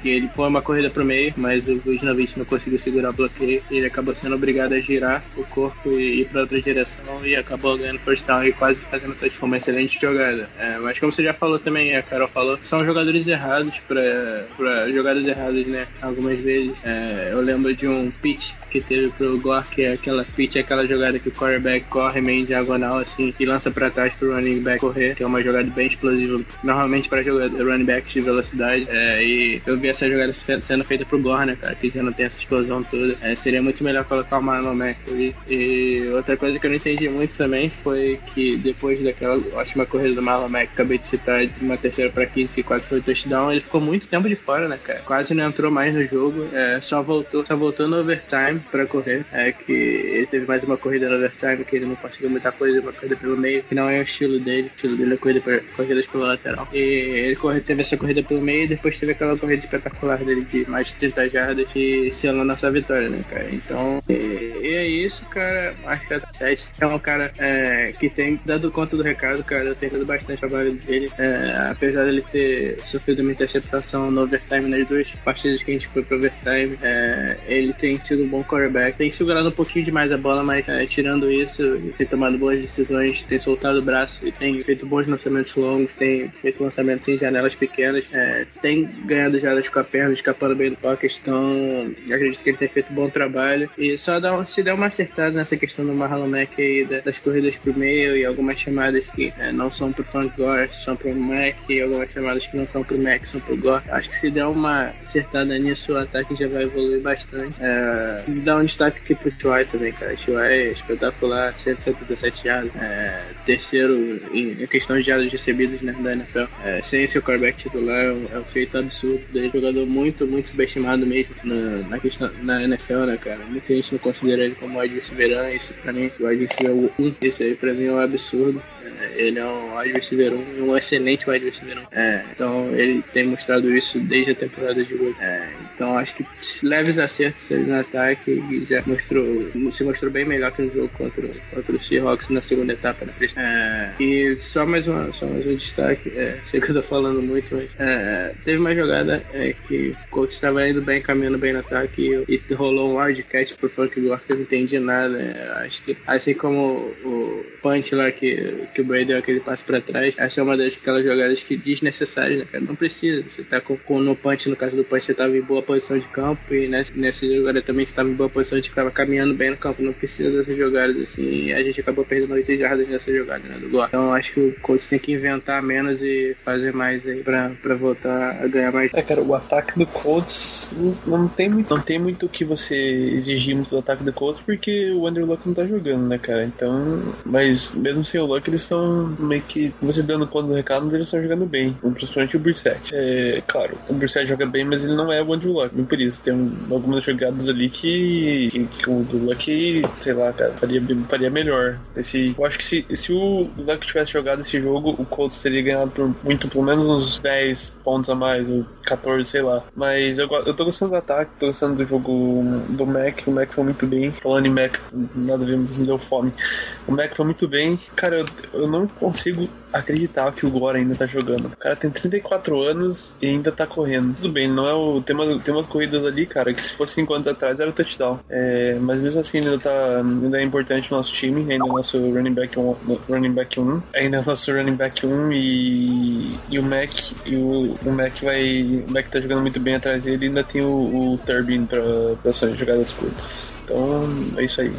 que ele foi uma corrida pro meio, mas o Vujnovic não conseguiu segurar o bloqueio e ele acabou sendo obrigado a girar o corpo e ir para outra direção e acabou ganhando first down e quase fazendo touchdown, uma excelente jogada. É, mas como você já falou também, a Carol falou, são jogadores errados para jogadas erradas, né? Algumas vezes. É, eu lembro de um pitch que teve pro Gore, que é aquela pitch, aquela jogada que o quarterback corre meio em diagonal assim e lança para trás pro running back correr, que é uma jogada bem explosiva, normalmente para running back de velocidade. É, e eu vi essa jogada sendo feita pro Gore, né, cara, que já não tem essa explosão toda. É, seria muito melhor colocar o Marlon Mack ali. E outra coisa que eu não entendi muito também foi que depois daquela ótima corrida do Marlon Mack, acabei de citar de uma terceira para 15 e quase foi touchdown, ele ficou muito tempo de fora, né, cara? Quase não entrou mais no jogo, é, só voltou, só voltou no overtime para correr. É que ele teve mais uma corrida no overtime que ele não conseguiu muita coisa, uma corrida pelo meio, que não é o estilo dele. O estilo dele é corrida por, corridas pelo lateral. E ele corre, teve essa corrida pelo meio e depois teve aquela corrida espetacular dele de mais de 30 jardas e selou nossa vitória, né, cara? Então, e, e é isso, cara. Acho que a 7 é um cara é, que tem dado conta do recado, cara. Eu tenho dado bastante trabalho dele. É, apesar dele ter sofrido uma interceptação no overtime nas duas partidas que a gente foi pro overtime, é, ele tem sido um bom quarterback. Tem segurado um pouquinho demais a bola, mas é, tirando isso, tem tomado boas decisões, tem soltado o braço e tem feito bons lançamentos longos, tem feito lançamentos em janelas pequenas, é, tem ganhado jardas com a perna, escapando bem do pocket, então acredito que ele tem feito um bom trabalho. E só dá se der uma acertada nessa questão do Marlon Mack aí, das corridas pro meio e algumas chamadas que é, não são pro front guard, são pro Mack, e algumas chamadas que não são pro Mack, são pro Gore. Acho que se der uma acertada nisso, o ataque já vai evoluir bastante. É, dá um destaque aqui pro Chuai também, cara. Chuai é espetacular, 177 jardas, é, terceiro em, questão de jardas recebidas né, da NFL. É, sem esse quarterback titular é um, é um feito absurdo. Ele é um jogador muito, muito subestimado mesmo na, na, questão, na NFL, né, cara? Muita gente não considera ele como wide receiver, esse pra mim, o wide receiver 1, esse aí pra mim é um absurdo. Ele é um wide receiver 1 e um excelente wide receiver 1. É, então ele tem mostrado isso desde a temporada de hoje. É, então acho que leves acertos no ataque e já mostrou, se mostrou bem melhor que no jogo contra, contra o Seahawks na segunda etapa. Né? É, e só mais, uma, só mais um destaque, é, sei que eu tô falando muito, mas é, teve uma jogada é, que o coach estava indo bem, caminhando bem no ataque e, e rolou um wildcat pro Frank Gore que eu não entendi nada. É, acho que assim como o punch lá que, que o Brady deu aquele passo para trás. Essa é uma daquelas jogadas que desnecessárias, né, cara? Não precisa. Você tá com, com no punch, no caso do punch, você tava em boa posição de campo e nessa, nessa jogada também você tava em boa posição de campo, caminhando bem no campo. Não precisa dessas jogadas assim. E a gente acabou perdendo 8 jardas nessa jogada, né, do gol. Então acho que o coach tem que inventar menos e fazer mais aí pra, pra voltar a ganhar mais. É, cara, o ataque do Colts não, tem muito, não tem muito o que você exigir muito do ataque do Colts porque o Andrew Luck não tá jogando, né, cara? Então, mas mesmo sem o Luck, eles estão estão meio que você dando conta do recado, mas eles estão jogando bem, principalmente o Brissett. É, claro, o Brissett joga bem, mas ele não é o Andrew Luck, nem por isso. Tem um, algumas jogadas ali que, que, que o Luck, sei lá, cara, faria, faria melhor. Esse, eu acho que se, se o Luck tivesse jogado esse jogo, o Colts teria ganhado por muito, pelo menos uns 10 pontos a mais, ou 14, sei lá. Mas eu, eu tô gostando do ataque, tô gostando do jogo do Mac, o Mac foi muito bem. Falando em Mac, nada a ver, mas me deu fome. O Mac foi muito bem. Cara, eu, eu não consigo acreditar que o Gore ainda tá jogando. O cara tem 34 anos e ainda tá correndo. Tudo bem, não é o. Tem, uma, tem umas corridas ali, cara, que se fosse 5 anos atrás era o touchdown. É, mas mesmo assim ainda tá. Ainda é importante no nosso time, ainda é o nosso running back 1, running back 1. Ainda é o nosso running back 1 e. E o Mac. E o, o Mac vai. O Mac tá jogando muito bem atrás dele e ainda tem o, o Turbin pra, pra jogadas curtas. Então é isso aí.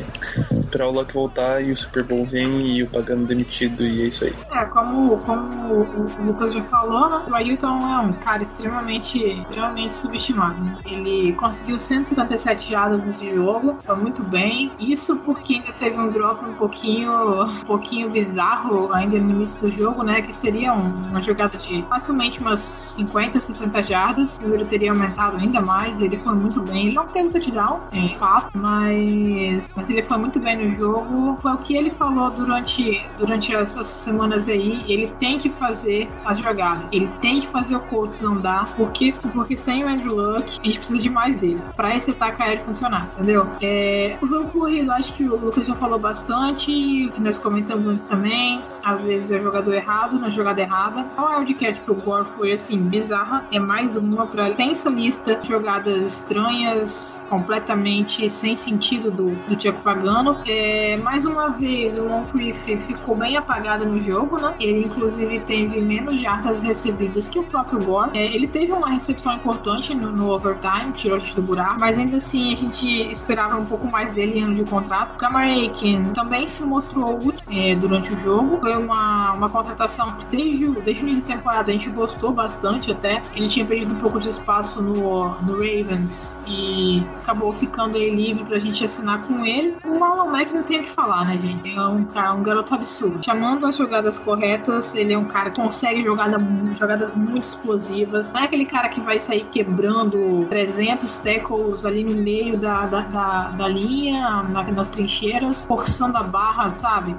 Esperar o Luck voltar e o Super Bowl vem e o pagando demitido e é isso aí. É, como, como o Lucas já falou, né? O Ailton é um cara extremamente, extremamente subestimado. Né? Ele conseguiu 177 jardas nesse jogo, foi muito bem. Isso porque ainda teve um drop um pouquinho, um pouquinho bizarro ainda no início do jogo, né? Que seria um, uma jogada de facilmente umas 50, 60 jardas. O número teria aumentado ainda mais. Ele foi muito bem. Ele não teve touchdown, é fato, mas, mas ele foi muito bem no jogo. Foi o que ele falou durante, durante essas semanas aí ele tem que fazer as jogadas. Ele tem que fazer o Colts andar. Porque, porque sem o Andrew Luck, a gente precisa de mais dele. Pra esse ataque aéreo funcionar, entendeu? É, o jogo corrido, acho que o Lucas já falou bastante. Que nós comentamos antes também. Às vezes é jogador errado na jogada errada. A wildcat pro Gore foi assim, bizarra. É mais uma pra tensa lista de jogadas estranhas, completamente sem sentido do, do Tiago Pagano. É, mais uma vez, o Moncrief ficou bem apagado no jogo, né? Ele, inclusive, teve menos jardas recebidas que o próprio Gore. É, ele teve uma recepção importante no, no overtime, tirou a gente do buraco, mas ainda assim a gente esperava um pouco mais dele em ano de contrato. Cameron Aiken também se mostrou útil é, durante o jogo. Foi uma, uma contratação que desde, desde o início da temporada a gente gostou bastante até. Ele tinha perdido um pouco de espaço no, no Ravens e acabou ficando aí livre pra gente assinar com ele. O Marlon Mack não tem o que falar, né, gente? É um, é um garoto absurdo. Chamando as jogadas corretas, ele é um cara que consegue jogada, jogadas muito explosivas. Não é aquele cara que vai sair quebrando 300 tackles ali no meio da, da, da, da linha, na, nas trincheiras, forçando a barra, sabe?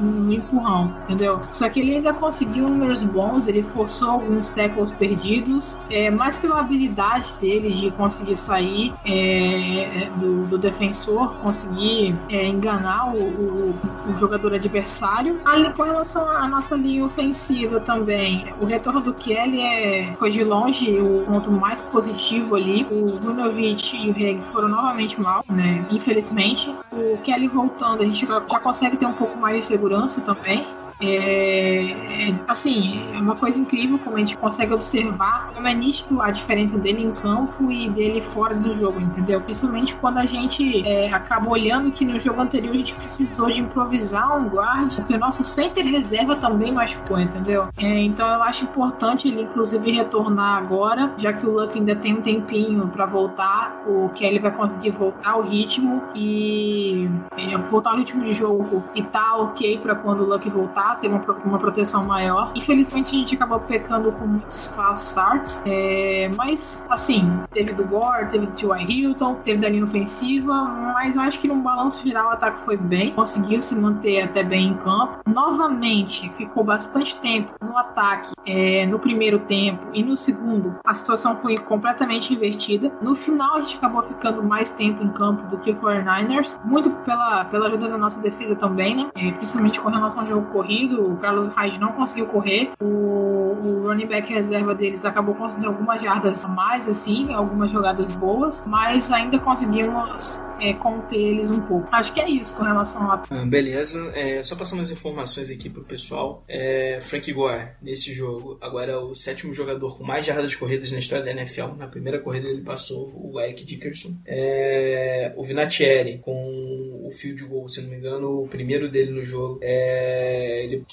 No empurrão, entendeu? Só que ele ainda conseguiu números bons, ele forçou alguns tackles perdidos, é, mais pela habilidade dele de conseguir sair é, do, do, defensor, conseguir é, enganar o, o, o, jogador adversário. Ali, com relação à nossa linha ofensiva também, o retorno do Kelly é, foi de longe o ponto mais positivo ali. O Vunovic e o Reg foram novamente mal, né? Infelizmente. O Kelly voltando, a gente já consegue ter um pouco mais de segurança também. É, é, assim, é uma coisa incrível como a gente consegue observar como é nítido a diferença dele em campo e dele fora do jogo, entendeu? Principalmente quando a gente é, acaba olhando que no jogo anterior a gente precisou de improvisar um guard, porque o nosso center reserva também machucou, entendeu? É, então eu acho importante ele, inclusive, retornar agora, já que o Luck ainda tem um tempinho para voltar, o Kelly vai conseguir voltar ao ritmo e é, voltar ao ritmo de jogo e tá ok para quando o Luck voltar ter uma, uma proteção maior. Infelizmente a gente acabou pecando com muitos false starts, é, mas assim, teve do Gore, teve do T.Y. Hilton, teve da linha ofensiva, mas eu acho que no balanço geral o ataque foi bem, conseguiu se manter até bem em campo. Novamente, ficou bastante tempo no ataque é, no primeiro tempo e no segundo, a situação foi completamente invertida. No final, a gente acabou ficando mais tempo em campo do que o 49ers, muito pela, pela ajuda da nossa defesa também, né? É, principalmente com relação ao jogo corrido o Carlos Hyde não conseguiu correr. O, o running back reserva deles acabou conseguindo algumas jardas a mais, assim, algumas jogadas boas, mas ainda conseguimos é, conter eles um pouco. Acho que é isso com relação a. Ah, beleza, é, só passar umas informações aqui pro pessoal. É, Frank Gore, nesse jogo, agora é o sétimo jogador com mais jardas corridas na história da NFL. Na primeira corrida ele passou o Eric Dickerson. É, o Vinatieri, com o field goal, se não me engano, o primeiro dele no jogo. É, ele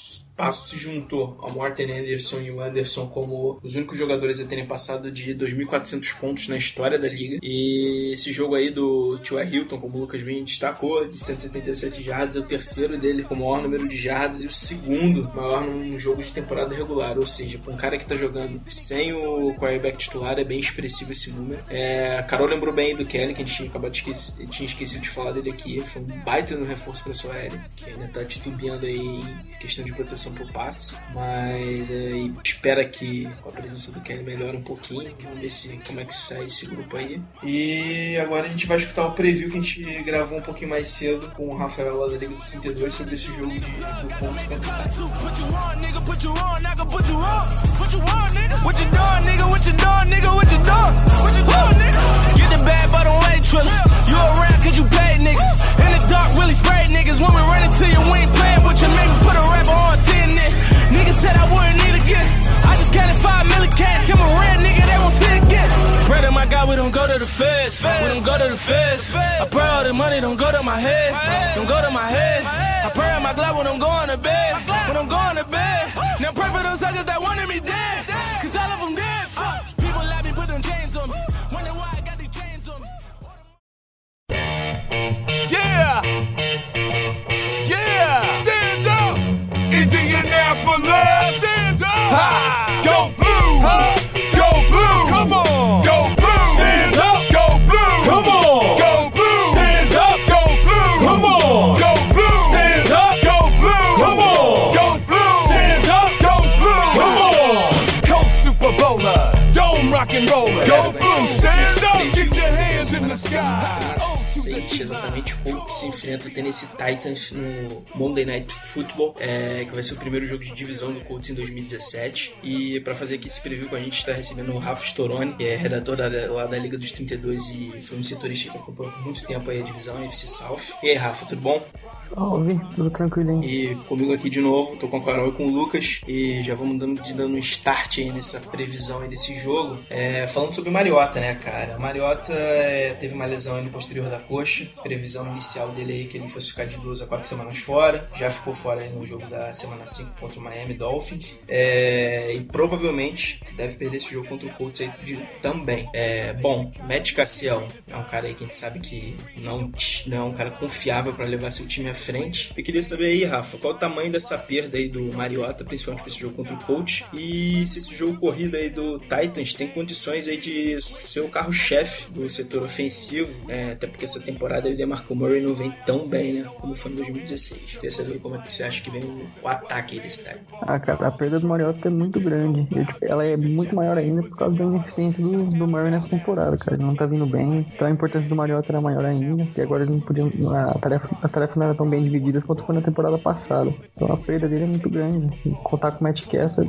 Passo se juntou ao Morten Anderson e o Anderson como os únicos jogadores a terem passado de 2.400 pontos na história da liga. E esse jogo aí do Tua Hilton, como o Lucas bem destacou, de 177 jardas, é o terceiro dele com o maior número de jardas e o segundo maior num jogo de temporada regular. Ou seja, para um cara que tá jogando sem o quarterback titular, é bem expressivo esse número. É, a Carol lembrou bem do Kelly, que a gente tinha acabado de esquecer, tinha esquecido de falar dele aqui. Foi um baita no reforço para sua aérea, que ainda tá titubeando aí em questão de proteção pro passe. Mas é, espera que com a presença do Kelly melhore um pouquinho. Vamos ver se, como é que sai esse grupo aí. E agora a gente vai escutar o preview que a gente gravou um pouquinho mais cedo com o Rafael lá da Liga dos 32 sobre esse jogo de, do Pontos contra o? Get the bag, but don't wait, Triller. You around cause you play niggas. In the dark, really spray niggas. When we run into you, we ain't playing with you. Make put a rapper on. Niggas said I wouldn't need again. I just counted five million cash. I'm a rare nigga, they won't see again. Pray to my God, we don't go to the feds. We don't go to the feds. I pray all the money don't go to my head. Don't go to my head. I pray on my glove when I'm going to bed. When I'm going to bed. Now pray for those suckers that wanted me dead. Exatamente, o Colts enfrenta o Tennessee Titans no Monday Night Football, é, que vai ser o primeiro jogo de divisão do Colts em 2017. E para fazer aqui esse preview com a gente está recebendo o Rafa Storoni, que é redator da- lá da Liga dos 32 e foi um setorista que acompanhou por muito tempo aí a divisão a NFC South. E aí, Rafa, tudo bom? Salve, tudo tranquilinho. E comigo aqui de novo, tô com a Carol e com o Lucas e já vamos dando, dando um start aí nessa previsão aí desse jogo. É, falando sobre Mariota, né, cara? Mariota é, teve uma lesão aí no posterior da coxa, previsão inicial dele aí que ele fosse ficar de duas a quatro semanas fora, já ficou fora aí no jogo da semana 5 contra o Miami Dolphins É, e provavelmente deve perder esse jogo contra o Colts aí de- também. É, bom, Matt Cassiel é um cara aí que a gente sabe que não, não é um cara confiável para levar seu time à frente. Eu queria saber aí, Rafa, qual o tamanho dessa perda aí do Mariota, principalmente para esse jogo contra o Colts, e se esse jogo corrido aí do Titans tem condições aí de ser o carro-chefe do setor ofensivo, é, até porque essa temporada o DeMarco Murray não vem tão bem, né, como foi em 2016. Queria saber como é que você acha que vem o, o ataque desse time. Ah, cara, a perda do Mariota é muito grande. E, tipo, ela é muito maior ainda por causa da ineficiência do, do Murray nessa temporada, cara. Ele não tá vindo bem. Então a importância do Mariota era maior ainda. E agora eles não podiam. A tarefa, as tarefas não eram tão bem divididas quanto foi na temporada passada. Então a perda dele é muito grande. E contar com o Matt Cass é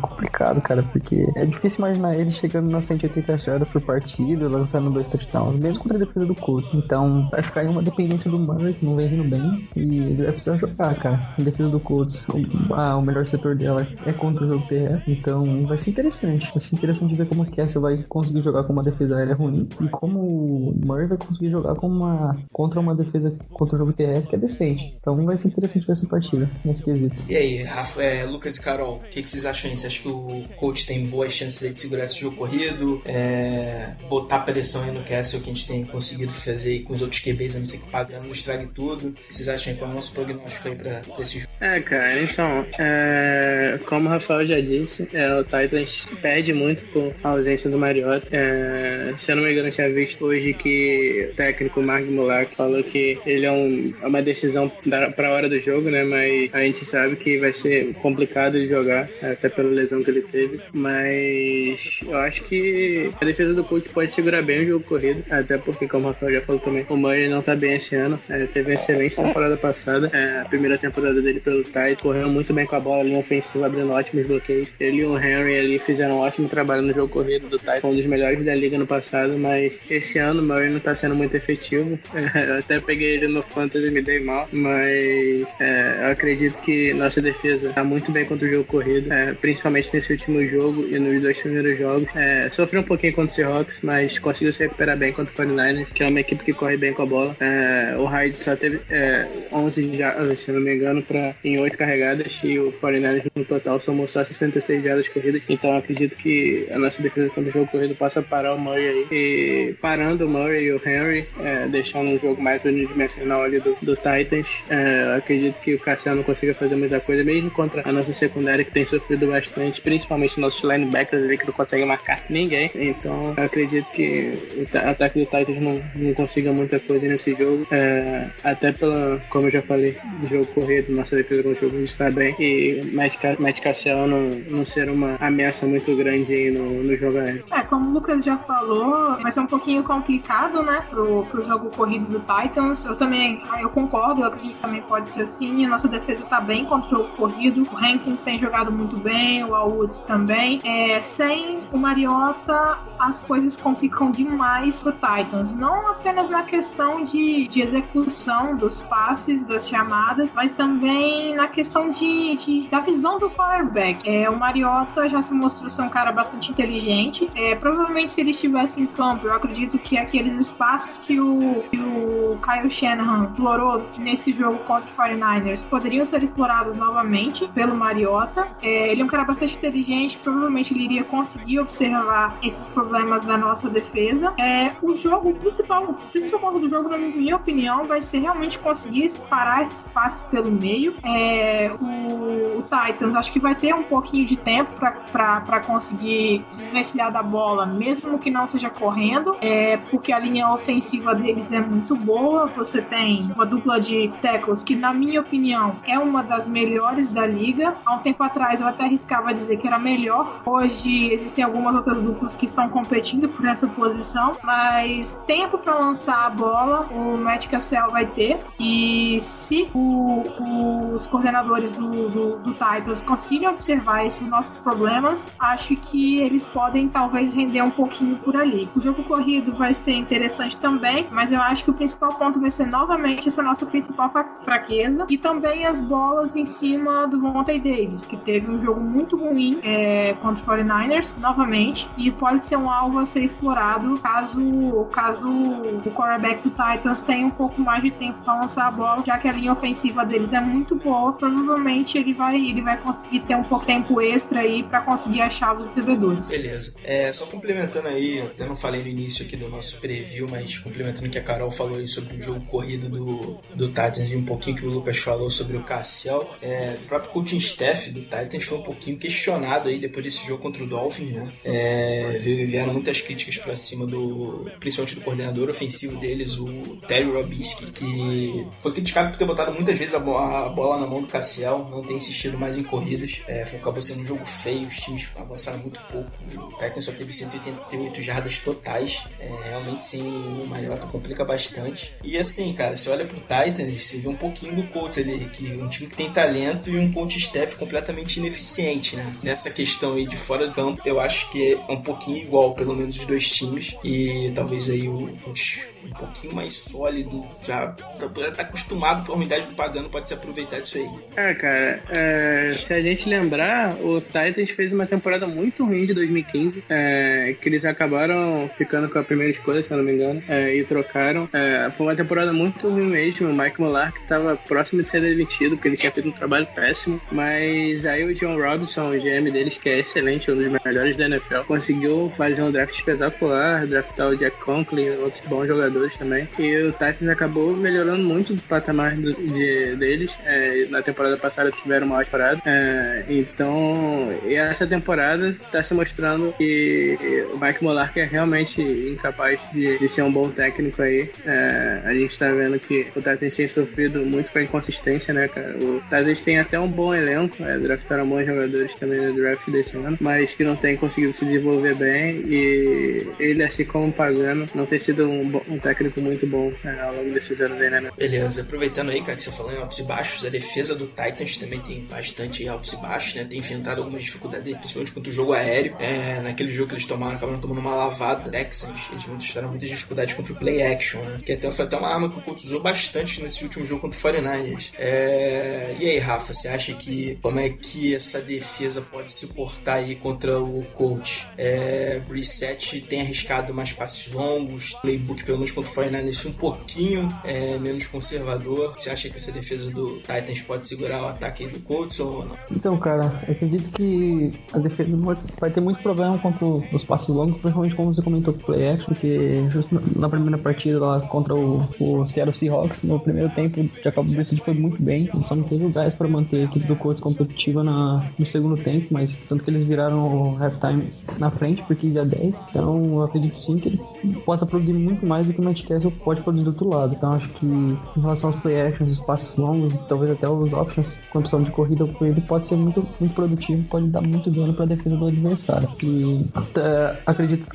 complicado, cara. Porque é difícil imaginar ele chegando nas 180 jardas por partida, lançando dois touchdowns, mesmo contra a defesa do Colts. Então vai ficar em uma dependência do Murray, que não vem vindo bem. E ele vai precisar jogar, cara. A defesa do Colts, o, melhor setor dela é contra o jogo terrestre. Então vai ser interessante. Vai ser interessante ver como a Cassie vai conseguir jogar com uma defesa aérea ruim e como o Murray vai conseguir jogar com uma, contra uma defesa contra o jogo terrestre que é decente. Então vai ser interessante ver essa partida nesse quesito. E aí, Rafa, é, Lucas e Carol, o que, que vocês acham? Você acha que o coach tem boas chances de segurar esse jogo corrido? É, botar pressão aí no Castle que a gente tem conseguido fazer com os outros QBs, a não ser que o pagando estrague tudo. O que vocês acham aí? Qual é o nosso prognóstico aí pra esse jogo? É, cara, então, é, como o Rafael já disse, é, o Titans perde muito por ausência do Mariota. É, se eu não me engano, eu tinha visto hoje que o técnico Mark Mullar falou que ele é, um, é uma decisão da, pra hora do jogo, né? Mas a gente sabe que vai ser complicado de jogar, até pela lesão que ele teve. Mas eu acho que a defesa do Colts pode segurar bem o jogo corrido, até porque, como o Rafael já falou também, o Murray não tá bem esse ano. É, teve uma excelente temporada passada, é, a primeira temporada dele pelo Titans, correu muito bem com a bola, linha ofensiva, abrindo ótimos bloqueios. Ele e o Henry ali fizeram um ótimo trabalho no jogo corrido do foi um dos melhores da liga no passado, mas esse ano o Murray não tá sendo muito efetivo. É, eu até peguei ele no Fantasy e me dei mal, mas é, eu acredito que nossa defesa tá muito bem contra o jogo corrido, é, principalmente nesse último jogo e nos dois primeiros jogos. É, sofreu um pouquinho contra o Seahawks, mas conseguiu se recuperar bem contra o 49ers, que é uma equipe que corre bem com a bola. É, o Hyde só teve é, 11 jardas, se não me engano, para em 8 carregadas e o 49ers no total somou só 66 jardas corridas. Então acredito que a nossa defesa contra o jogo corrido possa parar o Murray aí. E parando o Murray e o Henry, é, deixando um jogo mais unidimensional ali do, do Titans, é, acredito que o Cassiano consiga fazer muita coisa, mesmo contra a nossa secundária que tem sofrido bastante, principalmente nossos linebackers ali que não conseguem marcar ninguém. Então acredito que o ataque do Titans não, não consiga muita coisa nesse jogo. É, até pela, como eu já falei, jogo corrido, nossa defesa no jogo está bem. E Matt Cassiano não, não ser uma ameaça muito grande aí no, no jogo aéreo. É, como o Lucas já falou, vai ser um pouquinho complicado, né, pro, pro jogo corrido do Titans. Eu também, eu concordo, eu acredito que também pode ser assim. A nossa defesa tá bem contra o jogo corrido. O Hankins tem jogado muito bem, o Woods também. É, sem o Mariota, as coisas complicam demais pro Titans. Não apenas na questão de, de execução dos passes, das chamadas, mas também na questão de, de da visão do quarterback. É, o Mariota já se mostrou ser um cara bastante inteligente. É, provavelmente se ele estivesse em campo, eu acredito que aqueles espaços que o, que o Kyle Shanahan explorou nesse jogo contra os 49ers poderiam ser explorados novamente pelo Mariota. É, ele é um cara bastante inteligente, provavelmente ele iria conseguir observar esses problemas da nossa defesa. É, o jogo, principal, o principal ponto do jogo, na minha opinião, vai ser realmente conseguir parar esses passes pelo meio. É, o, o, Titans acho que vai ter um pouquinho de tempo para conseguir se desvencilhar da bola, mesmo que não seja correndo, é, porque a linha ofensiva deles é muito boa. Você tem uma dupla de tackles que, na minha opinião, é uma das melhores da liga. Há um tempo atrás eu até arriscava dizer que era melhor. Hoje existem algumas outras duplas que estão competindo por essa posição, mas tempo para lançar a bola o Matt Cassell vai ter. E se o, os coordenadores do, do, do Titans conseguirem observar esses nossos problemas, acho que eles podem talvez render um pouquinho por ali. O jogo corrido vai ser interessante também, mas eu acho que o principal ponto vai ser novamente essa nossa principal fraqueza e também as bolas em cima do Monte Davis, que teve um jogo muito ruim é, contra o 49ers, novamente, e pode ser um alvo a ser explorado caso, caso o quarterback do Titans tenha um pouco mais de tempo para lançar a bola, já que a linha ofensiva deles é muito boa, provavelmente ele vai, ele vai conseguir ter um pouco tempo extra aí para conseguir achar os recebedores. Beleza. É, só complementando aí, eu não falei no início aqui do nosso preview, mas complementando o que a Carol falou aí sobre o jogo corrido do, do Titans e um pouquinho que o Lucas falou sobre o Cassiel, é, o próprio coaching staff do Titans foi um pouquinho questionado aí depois desse jogo contra o Dolphins, né? É, vieram muitas críticas para cima do, principalmente do coordenador ofensivo deles, o Terry Robisky, que foi criticado por ter botado muitas vezes a, bola, bola na mão do Cassiel, não tem insistido mais em corridas, é, acabou sendo um jogo feio, os times avançaram muito pouco, o Titans só teve 188 jardas totais, é, realmente sem o Mariota complica bastante. E assim, cara, você olha pro Titans, você vê um pouquinho do Colts ali, que um time que tem talento e um coach staff completamente ineficiente, né? Nessa questão aí de fora do campo, eu acho que é um pouquinho igual, pelo menos os dois times, e talvez aí o coach um pouquinho mais sólido, já tá acostumado com a unidade do pagano, pode se aproveitar disso aí. É, cara, é, se a gente lembrar, o Titans fez uma temporada muito ruim de 2015, é, que eles acabaram ficando com a primeira escolha, se eu não me engano, é, e trocaram. É, foi uma temporada muito ruim mesmo, o Mike Mular que estava próximo de ser demitido, porque ele tinha feito um trabalho péssimo, mas aí o John Robinson, o GM deles, que é excelente, um dos melhores da NFL, conseguiu fazer um draft espetacular, draftar o Jack Conklin, outros bons jogadores também. E o Titans acabou melhorando muito o patamar do, de, deles. É, na temporada passada tiveram uma temporada. É, então, essa temporada está se mostrando que o Mike Molark é realmente incapaz de, de ser um bom técnico aí. É, a gente está vendo que o Titans tem sofrido muito com a inconsistência, né, cara? O Titans tem até um bom elenco, é, draftaram bons jogadores também no draft desse ano, mas que não tem conseguido se desenvolver bem. E ele, assim como Pagano, não tem sido um, um técnico muito bom né, ao longo desses anos aí, né? Beleza, aproveitando aí, cara, que você falou em altos e baixos, a defesa do Titans também tem bastante altos e baixos, né? Tem enfrentado algumas dificuldades, principalmente contra o jogo aéreo. É, naquele jogo que eles tomaram, acabaram tomando uma lavada Texans, eles mostraram muitas dificuldades contra o play action, né? Que até foi até uma arma que o Colts usou bastante nesse último jogo contra o 49ers. É... E aí, Rafa, você acha que como é que essa defesa pode se portar aí contra o Colts? É... Brissette tem arriscado mais passes longos, playbook pelo menos contra o 49ers um pouquinho é, menos conservador. Você acha que essa defesa do Titans Titans pode segurar o ataque do Colts ou não? Então, cara, eu acredito que a defesa vai- ter muito problema contra os passos longos, principalmente como você comentou com o play action, porque justo na- primeira partida lá contra o, o Seattle Seahawks, no primeiro tempo, o Jacob Brissett foi muito bem, só não teve o gás para manter a equipe do Colts competitiva na, no segundo tempo, mas tanto que eles viraram o halftime na frente por 15 a 10, então eu acredito sim que ele possa produzir muito mais do que o Matt pode produzir do outro lado, então acho que em relação aos play actions, os passos longos talvez até os options, com opção de corrida, ele pode ser muito, muito produtivo, pode dar muito dano para a defesa do adversário. E é, acredito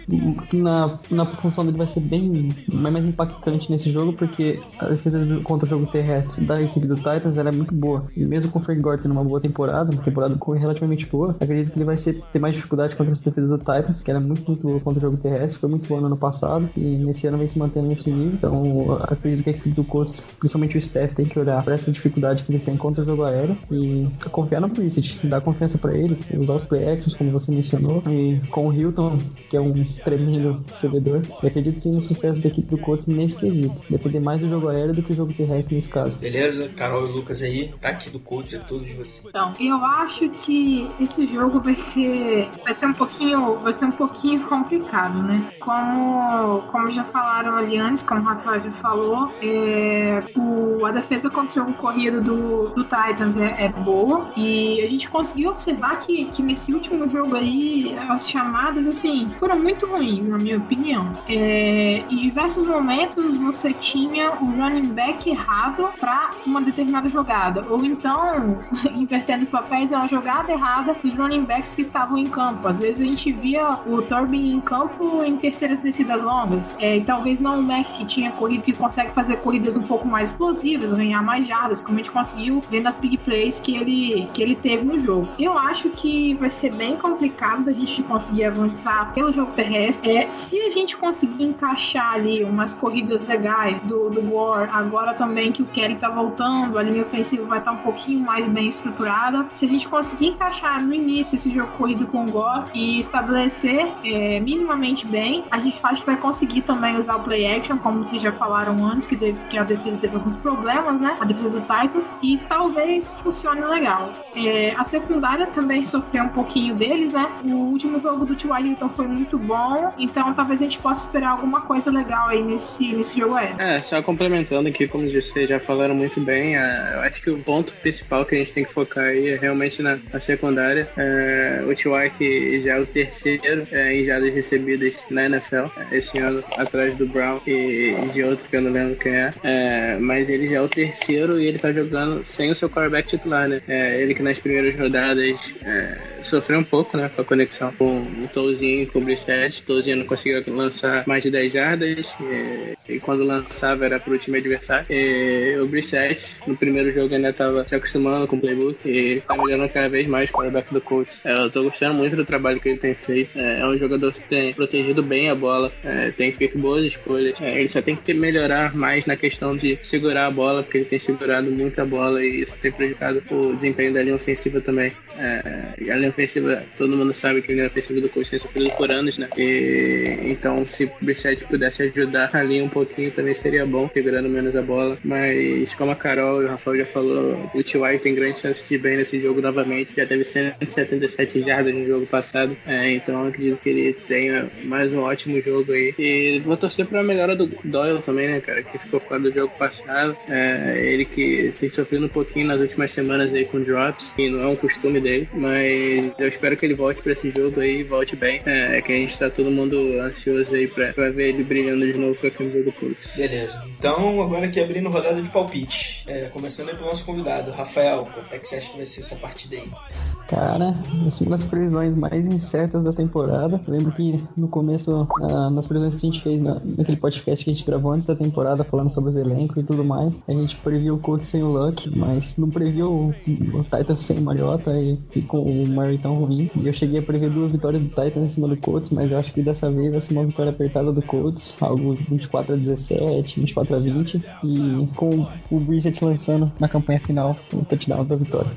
que na, na função dele vai ser bem mais impactante nesse jogo, porque a defesa contra o jogo terrestre da equipe do Titans é muito boa. E mesmo com o Frank Gore tendo uma boa temporada, uma temporada relativamente boa, acredito que ele vai ser, ter mais dificuldade contra essa defesa do Titans, que era muito, muito boa contra o jogo terrestre, foi muito boa no ano passado, e nesse ano vem se mantendo nesse nível. Então, acredito que a equipe do Colts, principalmente o staff, tem que olhar para essa dificuldade que eles têm contra o jogo aéreo e confiar no Brissett, dar confiança para ele, usar os play actions, como você mencionou, e com o Hilton, que é um tremendo recebedor, eu acredito sim no sucesso da equipe do Colts nesse quesito. Depender mais do jogo aéreo do que o jogo terrestre nesse caso. Beleza? Carol e Lucas aí, tá aqui do Colts, é todos vocês. Então, eu acho que esse jogo vai ser vai ser um pouquinho vai ser um pouquinho complicado, né? Como como já falaram ali antes, como o Rafael já falou, é, o, a defesa contra o jogo corrido do, do Titans é, é boa e a gente conseguiu observar que, que nesse último jogo aí as chamadas assim foram muito ruins, na minha opinião. É, em diversos momentos você tinha o running back errado para uma determinada jogada, ou então invertendo os papéis, é uma jogada errada dos running backs que estavam em campo. Às vezes a gente via o Turbin em campo em terceiras descidas longas, é, e talvez não o Mac que tinha corrido, que consegue fazer corridas um pouco mais explosivas, ganhar mais jardas, como a gente conseguiu ver nas big plays que ele, que ele teve no jogo. Eu acho que vai ser bem complicado da gente conseguir avançar pelo jogo terrestre. É, se a gente conseguir encaixar ali umas corridas legais do, do Gore, agora também que o Kelly tá voltando, a linha ofensiva vai estar um pouquinho mais bem estruturada. Se a gente conseguir encaixar no início esse jogo corrido com o Gore e estabelecer é, minimamente bem, a gente acha que vai conseguir também usar o play action, como vocês já falaram antes, que, que a defesa teve alguns problemas, né? A defesa do Titans, e talvez funcione legal. É, a secundária também sofreu um pouquinho deles, né? O último jogo do T.Y. Hilton foi muito bom, então talvez a gente possa esperar alguma coisa legal aí nesse, nesse jogo aéreo. É, só complementando aqui, como vocês já falaram muito bem, é, eu acho que o ponto principal que a gente tem que focar aí é realmente na, na secundária. É, o T.Y. que já é o terceiro é, em jardas recebidas na NFL é, esse ano, atrás do Brown e de outro que eu não lembro quem. É, mas ele já é o terceiro e ele tá jogando sem o seu quarterback titular, né? É, ele que nas primeiras rodadas é, sofreu um pouco, né, com a conexão com o Tolzinho e com o Brissett. O Tolzinho não conseguiu lançar mais de 10 jardas e, e quando lançava era pro time adversário. E o Brissett, no primeiro jogo, ainda tava se acostumando com o playbook e tá melhorando cada vez mais o quarterback do Colts. É, eu tô gostando muito do trabalho que ele tem feito. É, é um jogador que tem protegido bem a bola, é, tem feito boas escolhas. É, ele só tem que melhorar mais na questão de segurar a bola, porque ele tem segurado muito a bola e isso tem prejudicado o desempenho da linha ofensiva também. É, a linha ofensiva, todo mundo sabe que a linha ofensiva do Colts tem sofrido por anos, né? E, então, se o Brissett pudesse ajudar a linha um pouquinho, também seria bom, segurando menos a bola. Mas, como a Carol e o Rafael já falou, o T.Y. tem grande chance de ir bem nesse jogo novamente. Já teve 177 jardas no jogo passado. É, então, acredito que ele tenha mais um ótimo jogo aí. E vou torcer pra melhora do Doyle também, né, cara? Que ficou fora do jogo passado. É, ele que tem sofrido um pouquinho nas últimas semanas aí com drops, que não é um costume dele. Mas eu espero que ele volte pra esse jogo aí volte bem. É, que a gente tá todo mundo ansioso aí pra, pra ver ele brilhando de novo com a camisa do Colts. Beleza. Então, agora aqui abrindo rodada de palpite. É, começando aí pelo nosso convidado, Rafael. Como é que você acha que vai ser essa partida aí? Cara, é uma das previsões mais incertas da temporada. Eu lembro que no começo, ah, nas previsões que a gente fez na- naquele podcast que a gente gravou antes da temporada, falando sobre os elencos e tudo mais, a gente previu o Colts sem o Luck, mas não previu o, o Titans sem o Mariota e, e com o Murray tão ruim. E eu cheguei a prever duas vitórias do Titans em cima do Colts, mas eu acho que dessa vez vai ser uma vitória apertada do Colts, algo 24 a 17, 24 a 20, e com o Brissett lançando na campanha final o touchdown da vitória.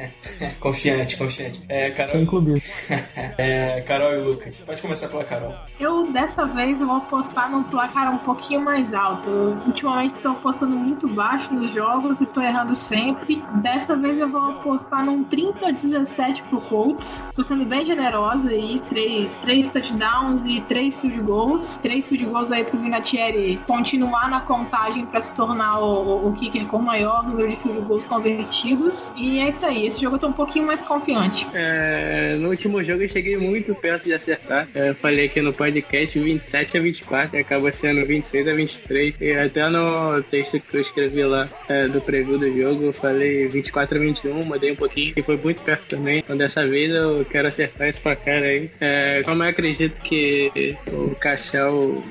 Confiante. Confiante, confiante. É, Carol. Sem clubismo. é, Carol e Lucas. Pode começar pela Carol. Eu, dessa vez, eu vou apostar num placar um pouquinho mais alto. Eu, ultimamente tô apostando muito baixo nos jogos e tô errando sempre. Dessa vez eu vou apostar num 30 a 17 pro Colts. Tô sendo bem generosa aí. Três, três touchdowns e três field goals. Três field goals aí pro Vinatieri continuar na contagem pra se tornar o, o kicker com o maior número de field goals convertidos. E é isso aí. Esse jogo eu tô um pouquinho mais confiante. É, no último jogo eu cheguei muito perto de acertar. É, falei aqui no podcast 27 a 24 e acabou sendo 26 a 23. E até no texto que eu escrevi lá é, do preview do jogo eu falei 24 a 21, mudei um pouquinho e foi muito perto também. Então dessa vez eu quero acertar esse placar aí. É, como eu acredito que o Cassel.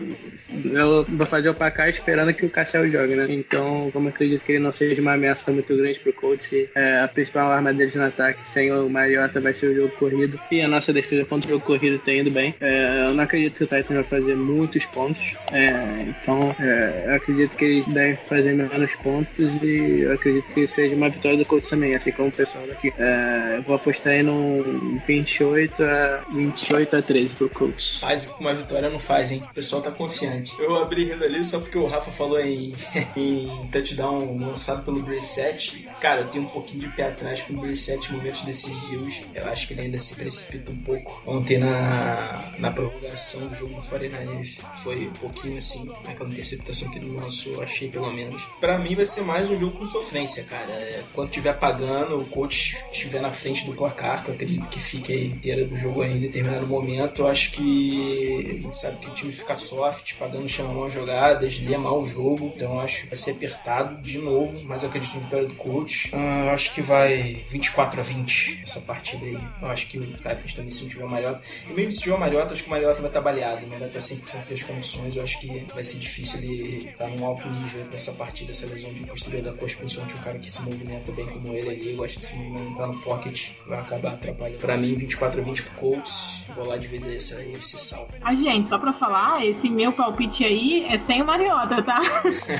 Eu vou fazer o placar esperando que o Cassel jogue, né? Então, como eu acredito que ele não seja uma ameaça muito grande pro Colts, é, a principal arma deles no ataque sem o Mariota vai ser o jogo corrido. E a nossa defesa contra o jogo corrido tá indo bem. É, eu não acredito que o Titan vai fazer muitos pontos. É, então, é, eu acredito que ele deve fazer menos pontos e eu acredito que seja uma vitória do Colts também, assim como o pessoal daqui. É, eu vou apostar aí num 28 a, 28 a 13 pro Colts. Quase uma vitória não faz, hein? O pessoal tá confiante. Eu abri rindo ali só porque o Rafa falou em, em touchdown lançado pelo Brissett. Cara, eu tenho um pouquinho de pé atrás com o Brissett em momentos decisivos. Eu acho que ele ainda se precipita um pouco. Ontem na, na prorrogação do jogo do 49ers foi um pouquinho assim, aquela interceptação que ele lançou, eu achei pelo menos. Pra mim vai ser mais um jogo com sofrência, cara. É, quando tiver pagando, o coach estiver na frente do placar, que eu acredito que fique aí inteira do jogo aí em determinado momento, eu acho que a gente sabe que o time fica soft, pagando chama mal jogadas, lê mal o jogo, então acho que vai ser apertado de novo, mas eu acredito na vitória do coach. Ah, eu acho que vai 24 a 20 essa partida aí. Eu acho que o Titans também se não tiver o Mariota. E mesmo se tiver o Mariota, acho que o Mariota vai estar baleado, não vai estar 100% das condições. Eu acho que vai ser difícil ele estar num alto nível nessa partida, essa lesão de posterior da coxa, principalmente um cara que se movimenta bem como ele ali, gosta de se movimentar no pocket, vai acabar atrapalhando. Pra mim, 24 a 20 pro Colts, vou lá de vez essa UFC salva. Ah, gente, só pra falar, esse meu palpite aí é sem o Mariota, tá?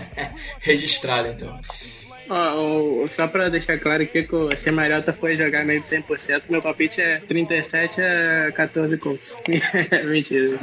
Registrado então. Ó, o- só pra deixar claro aqui que se a Mariota for jogar meio de 100%, meu palpite é 37 a 14 Colts. Mentira.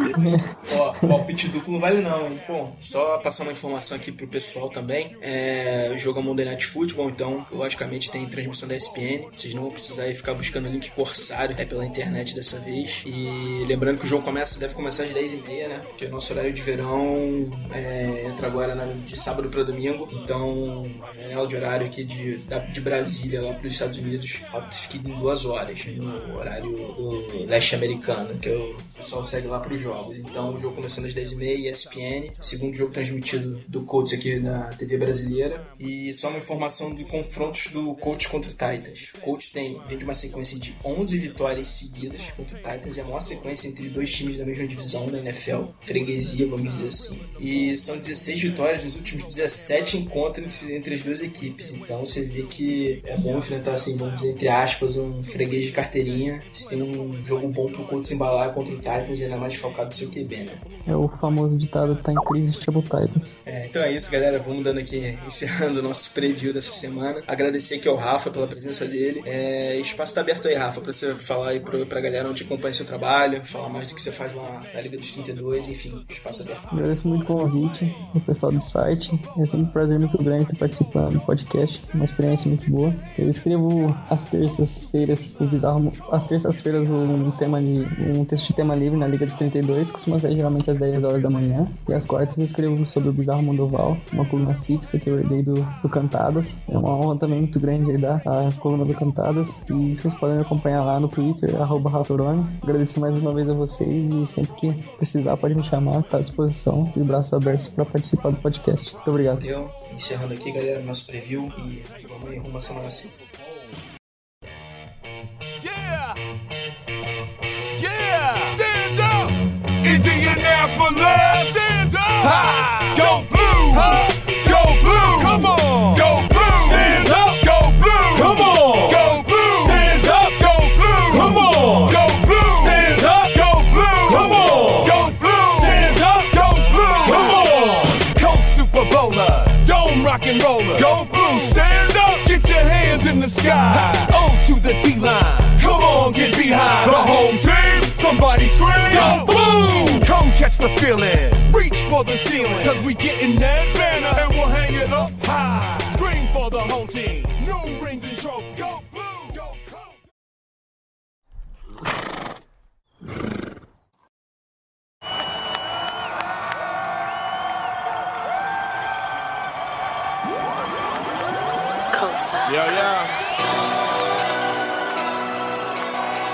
Ó, palpite duplo não vale não, hein? Bom, só passar uma informação aqui pro pessoal também. É, o jogo é Monday Night Football, então, logicamente, tem transmissão da ESPN. Vocês não vão precisar ficar buscando link corsário, é pela internet dessa vez. E lembrando que o jogo começa, deve começar às 10h30, né? Porque o nosso horário de verão é, entra agora na- de sábado para domingo. Então, a janela de horário aqui de, de Brasília lá para os Estados Unidos fica em duas horas, no horário do leste americano, que o pessoal segue lá para os jogos. Então, o jogo começando às 10h30, ESPN. Segundo jogo transmitido do Colts aqui na TV brasileira. E só uma informação de confrontos do Colts contra o Titans. O Colts tem, vem de uma sequência de 11 vitórias seguidas contra o Titans. É a maior sequência entre dois times da mesma divisão da NFL. Freguesia, vamos dizer assim. E são 16 vitórias nos últimos 17 encontros entre as duas equipes. Então você vê que é bom enfrentar, assim, vamos dizer, entre aspas, um freguês de carteirinha. Se tem um jogo bom pro Colts embalar contra o Titans, ainda mais focado no seu QB, né? É o famoso ditado tá em crise, chama o Titans. É, então é isso, galera. Vamos dando aqui, encerrando o nosso preview dessa semana. Agradecer aqui ao Rafa pela presença dele. É, espaço tá aberto aí, Rafa, pra você falar aí pro, pra galera onde acompanha seu trabalho, falar mais do que você faz lá na Liga dos 32, enfim, espaço aberto. Agradeço muito o convite do pessoal do site. É sempre um prazer muito grande estar participando do podcast. Uma experiência muito boa. Eu escrevo às terças-feiras o Bizarro. Às terças-feiras um tema de. um texto de tema livre na Liga de 32, costuma ser geralmente às 10 horas da manhã. E às quartas eu escrevo sobre o Bizarro Mandoval, uma coluna fixa que eu herdei do, do Cantadas. É uma honra também muito grande aí dar a coluna do Cantadas. E vocês podem me acompanhar lá no Twitter, arroba Ratorone. Agradecer mais uma vez a vocês e sempre que precisar pode me chamar, tá à disposição e braços abertos para participar do podcast. Muito obrigado. Valeu. Encerrando aqui, galera, nosso preview e vamos aí rumo semana 5. Yeah! Yeah! Stand up! Indianapolis! Stand up! Ha! The sky! O to the D line! Come on, get behind the home team. Somebody scream, yo, boom! Come catch the feeling. Reach for the ceiling, cause we getting that banner and we'll hang it up high.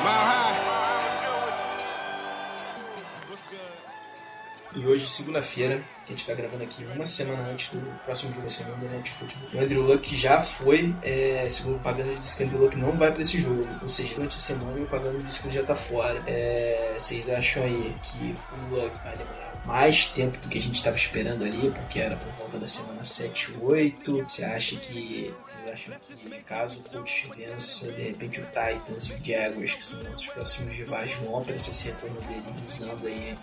Mile high. E hoje, segunda-feira, que a gente tá gravando aqui uma semana antes do próximo jogo da semana do Night Football. O Andrew Luck já foi, é, segundo o Pagano disse que o Andrew Luck não vai pra esse jogo. Ou seja, durante a semana o Pagano disse que ele já tá fora. É, vocês acham aí que o Luck vai demorar mais tempo do que a gente estava esperando ali, porque era por volta da semana 7, 8. Você acha que. Vocês acham que caso o Colts vença, de repente o Titans e o Jaguars, que são nossos próximos rivais, vão para esse retorno dele visando aí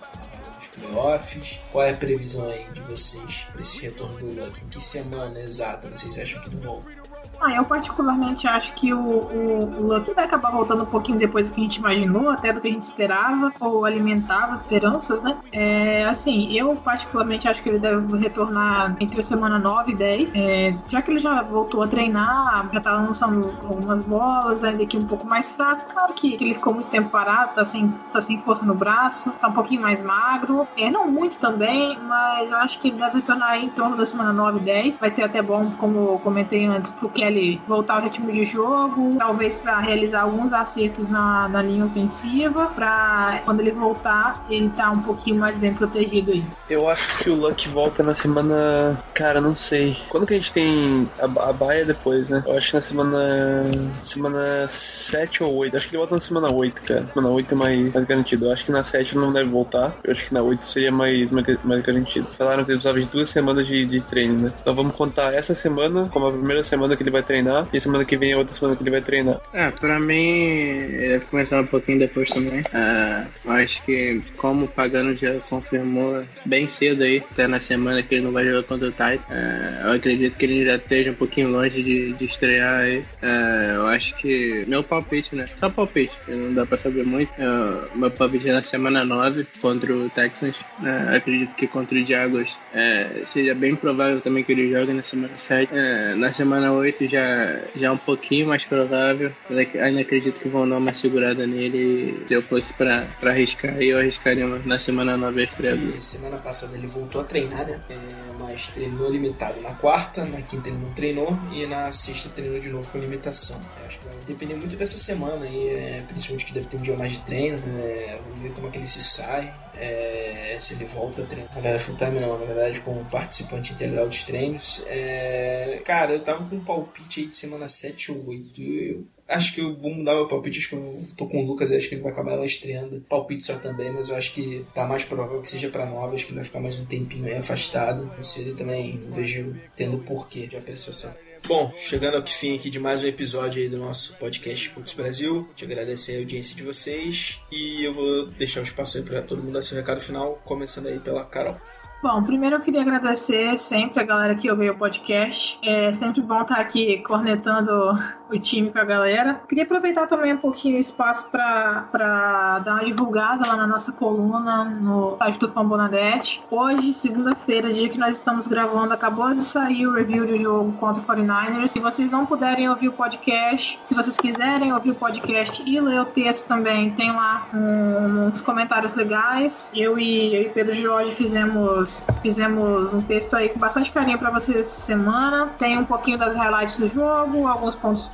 os playoffs. Qual é a previsão aí de vocês para esse retorno do Luck? Em que semana exata vocês acham que ele volta? Ah, eu particularmente acho que o, o, o Luck vai acabar voltando um pouquinho depois do que a gente imaginou, até do que a gente esperava, ou alimentava esperanças, né? É, assim, eu particularmente acho que ele deve retornar entre a semana 9 e 10, é, já que ele já voltou a treinar, já tá lançando algumas bolas, ainda aqui um pouco mais fraco. Claro que ele ficou muito tempo parado, tá sem, tá sem força no braço, tá um pouquinho mais magro, é, não muito também, mas eu acho que ele deve retornar em torno da semana 9 e 10. Vai ser até bom, como comentei antes, pro Kelly voltar ao ritmo de jogo, talvez para realizar alguns acertos na, na linha ofensiva, para quando ele voltar, ele tá um pouquinho mais bem protegido aí. Eu acho que o Luck volta na semana. Cara, não sei. Quando que a gente tem a, a baia depois, né? Eu acho que na semana. Semana 7 ou 8. Acho que ele volta na semana 8, cara. Semana 8 é mais, mais garantido. Eu acho que na 7 ele não deve voltar. Eu acho que na 8 seria mais, mais, mais garantido. Falaram que ele precisava de duas semanas de, de treino, né? Então vamos contar essa semana como a primeira semana que ele vai treinar. E semana que vem é outra semana que ele vai treinar. É, pra mim, deve começar um pouquinho depois também. É, eu acho que, como o Pagano já confirmou bem cedo aí, até na semana que ele não vai jogar contra o Titan, é, eu acredito que ele já esteja um pouquinho longe de, de estrear aí. É, eu acho que, meu palpite, né? Só palpite, não dá pra saber muito. É, meu palpite é na semana 9 contra o Texans. É, acredito que contra o Jaguars é, seja bem provável também que ele jogue na semana 7. É, na semana 8 já, já é um pouquinho mais provável. Ac- ainda acredito que vão dar uma segurada nele. Se eu fosse pra, pra arriscar, eu arriscaria na semana 9 a estreia semana passada ele voltou a treinar, né? É, mas treinou limitado na quarta, na quinta ele não treinou e na sexta treinou de novo com limitação. Acho que vai depender muito dessa semana aí, é, principalmente que deve ter um dia mais de treino. é, vamos ver como é que ele se sai. É, se ele volta a treinar. Na verdade, full time não, na verdade, como participante integral dos treinos. É, cara, eu tava com um palpite aí de semana 7 ou 8. Eu Acho que eu vou mudar meu palpite, acho que eu tô com o Lucas, acho que ele vai acabar estreando. Palpite só também, mas eu acho que tá mais provável que seja pra nova, acho que ele vai ficar mais um tempinho aí afastado. Não sei, também não vejo tendo porquê de apreciação. Bom, chegando ao fim aqui de mais um episódio do nosso podcast Cultos Brasil. Te agradecer a audiência de vocês e eu vou deixar o espaço aí pra todo mundo dar seu recado final, começando aí pela Carol. Bom, primeiro eu queria agradecer sempre a galera que ouviu o podcast. É sempre bom estar aqui cornetando o time com a galera. Queria aproveitar também um pouquinho o espaço para dar uma divulgada lá na nossa coluna no site do Fambonadet. Hoje, segunda-feira, dia que nós estamos gravando, acabou de sair o review do jogo contra o 49ers. Se vocês não puderem ouvir o podcast, se vocês quiserem ouvir o podcast e ler o texto também, tem lá um- uns comentários legais. Eu e, eu e Pedro Jorge fizemos, fizemos um texto aí com bastante carinho para vocês essa semana. Tem um pouquinho das highlights do jogo, alguns pontos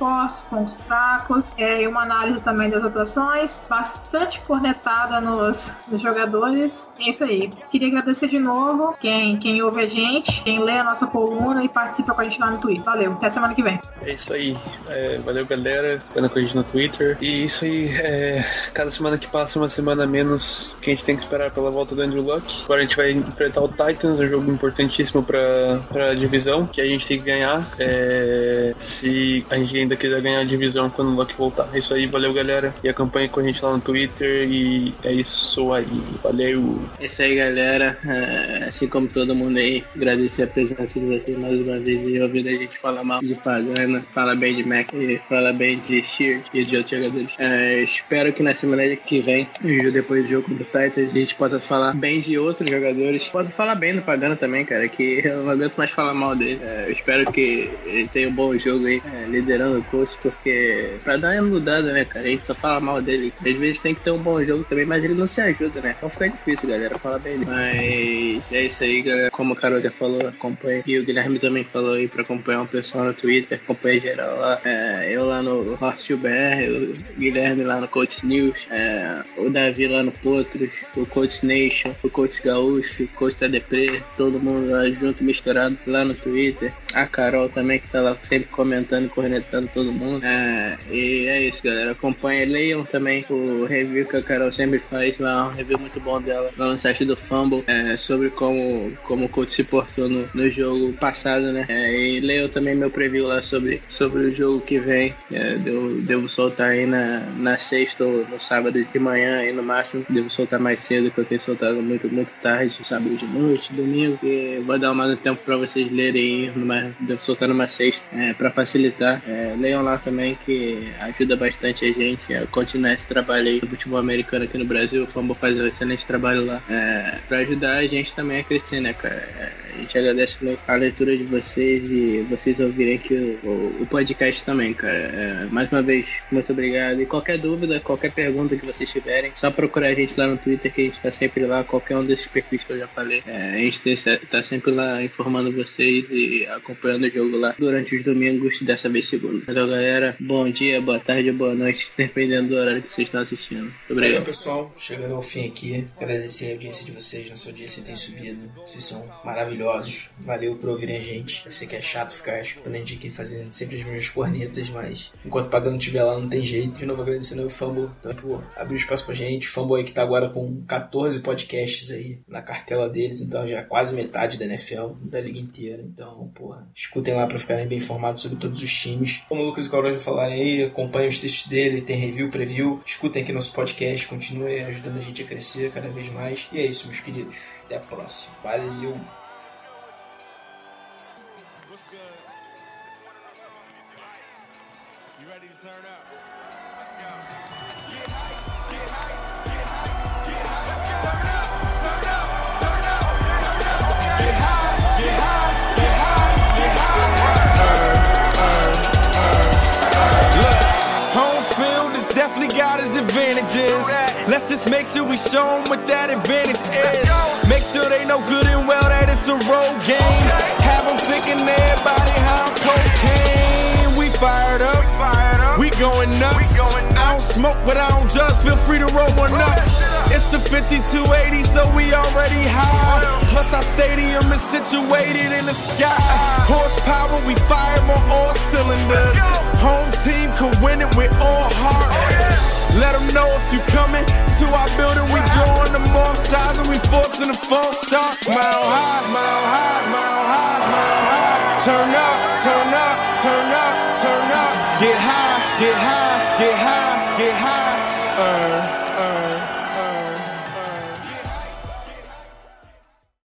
pontos fracos, é, uma análise também das atuações. Bastante cornetada nos, nos jogadores. É isso aí. Queria agradecer de novo quem, quem ouve a gente, quem lê a nossa coluna e participa com a gente lá no Twitter. Valeu, até semana que vem. É isso aí. É, valeu, galera. Ficando com a gente no Twitter. E isso aí, é, cada semana que passa, uma semana a menos que a gente tem que esperar pela volta do Andrew Luck. Agora a gente vai enfrentar o Titans, um jogo importantíssimo pra, pra divisão, que a gente tem que ganhar. É, se a gente ainda quiser ganhar a divisão quando o Luck voltar. É isso aí, valeu galera. E acompanhe com a gente lá no Twitter. E é isso aí, valeu. É isso aí, galera. É, assim como todo mundo aí, agradecer a presença de vocês mais uma vez e ouvindo a gente falar mal de Pagana, fala bem de Mac e fala bem de Shears e de outros jogadores. É, espero que na semana que vem, depois do jogo do Titans, a gente possa falar bem de outros jogadores. Posso falar bem do Pagano também, cara, que eu não aguento mais falar mal dele. É, eu espero que ele tenha um bom jogo aí, é, liderando coach, porque pra dar uma mudada, né, cara, a gente só fala mal dele. Às vezes tem que ter um bom jogo também, mas ele não se ajuda, né? Então fica difícil, galera, falar bem dele. Mas é isso aí, galera. Como o Carol já falou, acompanha. E o Guilherme também falou aí pra acompanhar o pessoal no Twitter, acompanha geral lá. É, eu lá no Hostel BR, o Guilherme lá no Coach News, é, o Davi lá no Potros, o Coach Nation, o Coach Gaúcho, o Coach Tadepre, todo mundo lá junto, misturado lá no Twitter. A Carol também, que tá lá sempre comentando, cornetando todo mundo. É, e é isso, galera. Acompanha, leiam também o review que a Carol sempre faz lá, um review muito bom dela lá no site do Fumble, é, sobre como, como o coach se portou no, no jogo passado, né? É, e leiam também meu preview lá sobre, sobre o jogo que vem. É, devo, devo soltar aí na, na sexta ou no sábado de manhã, aí no máximo. Devo soltar mais cedo, que eu tenho soltado muito, muito tarde, sábado de noite, domingo. E vou dar mais um tempo pra vocês lerem numa, devo soltar numa sexta, é, pra facilitar. É, leiam lá também, que ajuda bastante a gente a continuar esse trabalho aí do futebol americano aqui no Brasil. O Fumble faz um excelente trabalho lá. É, pra ajudar a gente também a crescer, né, cara? É, a gente agradece a leitura de vocês e vocês ouvirem aqui o, o podcast também, cara. É, mais uma vez, muito obrigado. E qualquer dúvida, qualquer pergunta que vocês tiverem, só procurar a gente lá no Twitter, que a gente tá sempre lá, qualquer um desses perfis que eu já falei. É, a gente tá sempre lá informando vocês e acompanhando o jogo lá durante os domingos, dessa vez segunda. Valeu, galera. Bom dia, boa tarde, boa noite, dependendo do horário que vocês estão assistindo. Muito obrigado. Valeu, pessoal. Chegando ao fim aqui, agradecer a audiência de vocês. Nossa audiência tem subido. Vocês são maravilhosos. Valeu por ouvirem a gente. Eu sei que é chato ficar escutando a gente aqui fazendo sempre as mesmas cornetas, mas enquanto pagando estiver lá, não tem jeito. De novo, agradecendo ao Fumble então, por abrir espaço pra gente. Fumble aí que tá agora com 14 podcasts aí na cartela deles, então já é quase metade da NFL, da liga inteira. Então, porra, escutem lá pra ficarem bem informados sobre todos os times. Como o Lucas e o Carol já falaram aí, acompanhem os textos dele, tem review, preview. Escutem aqui nosso podcast, continuem ajudando a gente a crescer cada vez mais. E é isso, meus queridos. Até a próxima. Valeu! Just make sure we show them what that advantage is. Make sure they know good and well that it's a road game. Have them thinking everybody how cocaine. We fired up. We going nuts. I don't smoke, but I don't judge. Feel free to roll one up. It's the 5280, so we already high. Plus, our stadium is situated in the sky. Horsepower, we fire on all cylinders. Home team can win it with all heart. Let them know if you coming to our building. We drawing them all sides and we forcing the false start. Smile high, smile high, smile high, smile high. Turn up, turn up, turn up, turn up. Get high, get high, get high, get high. Uh.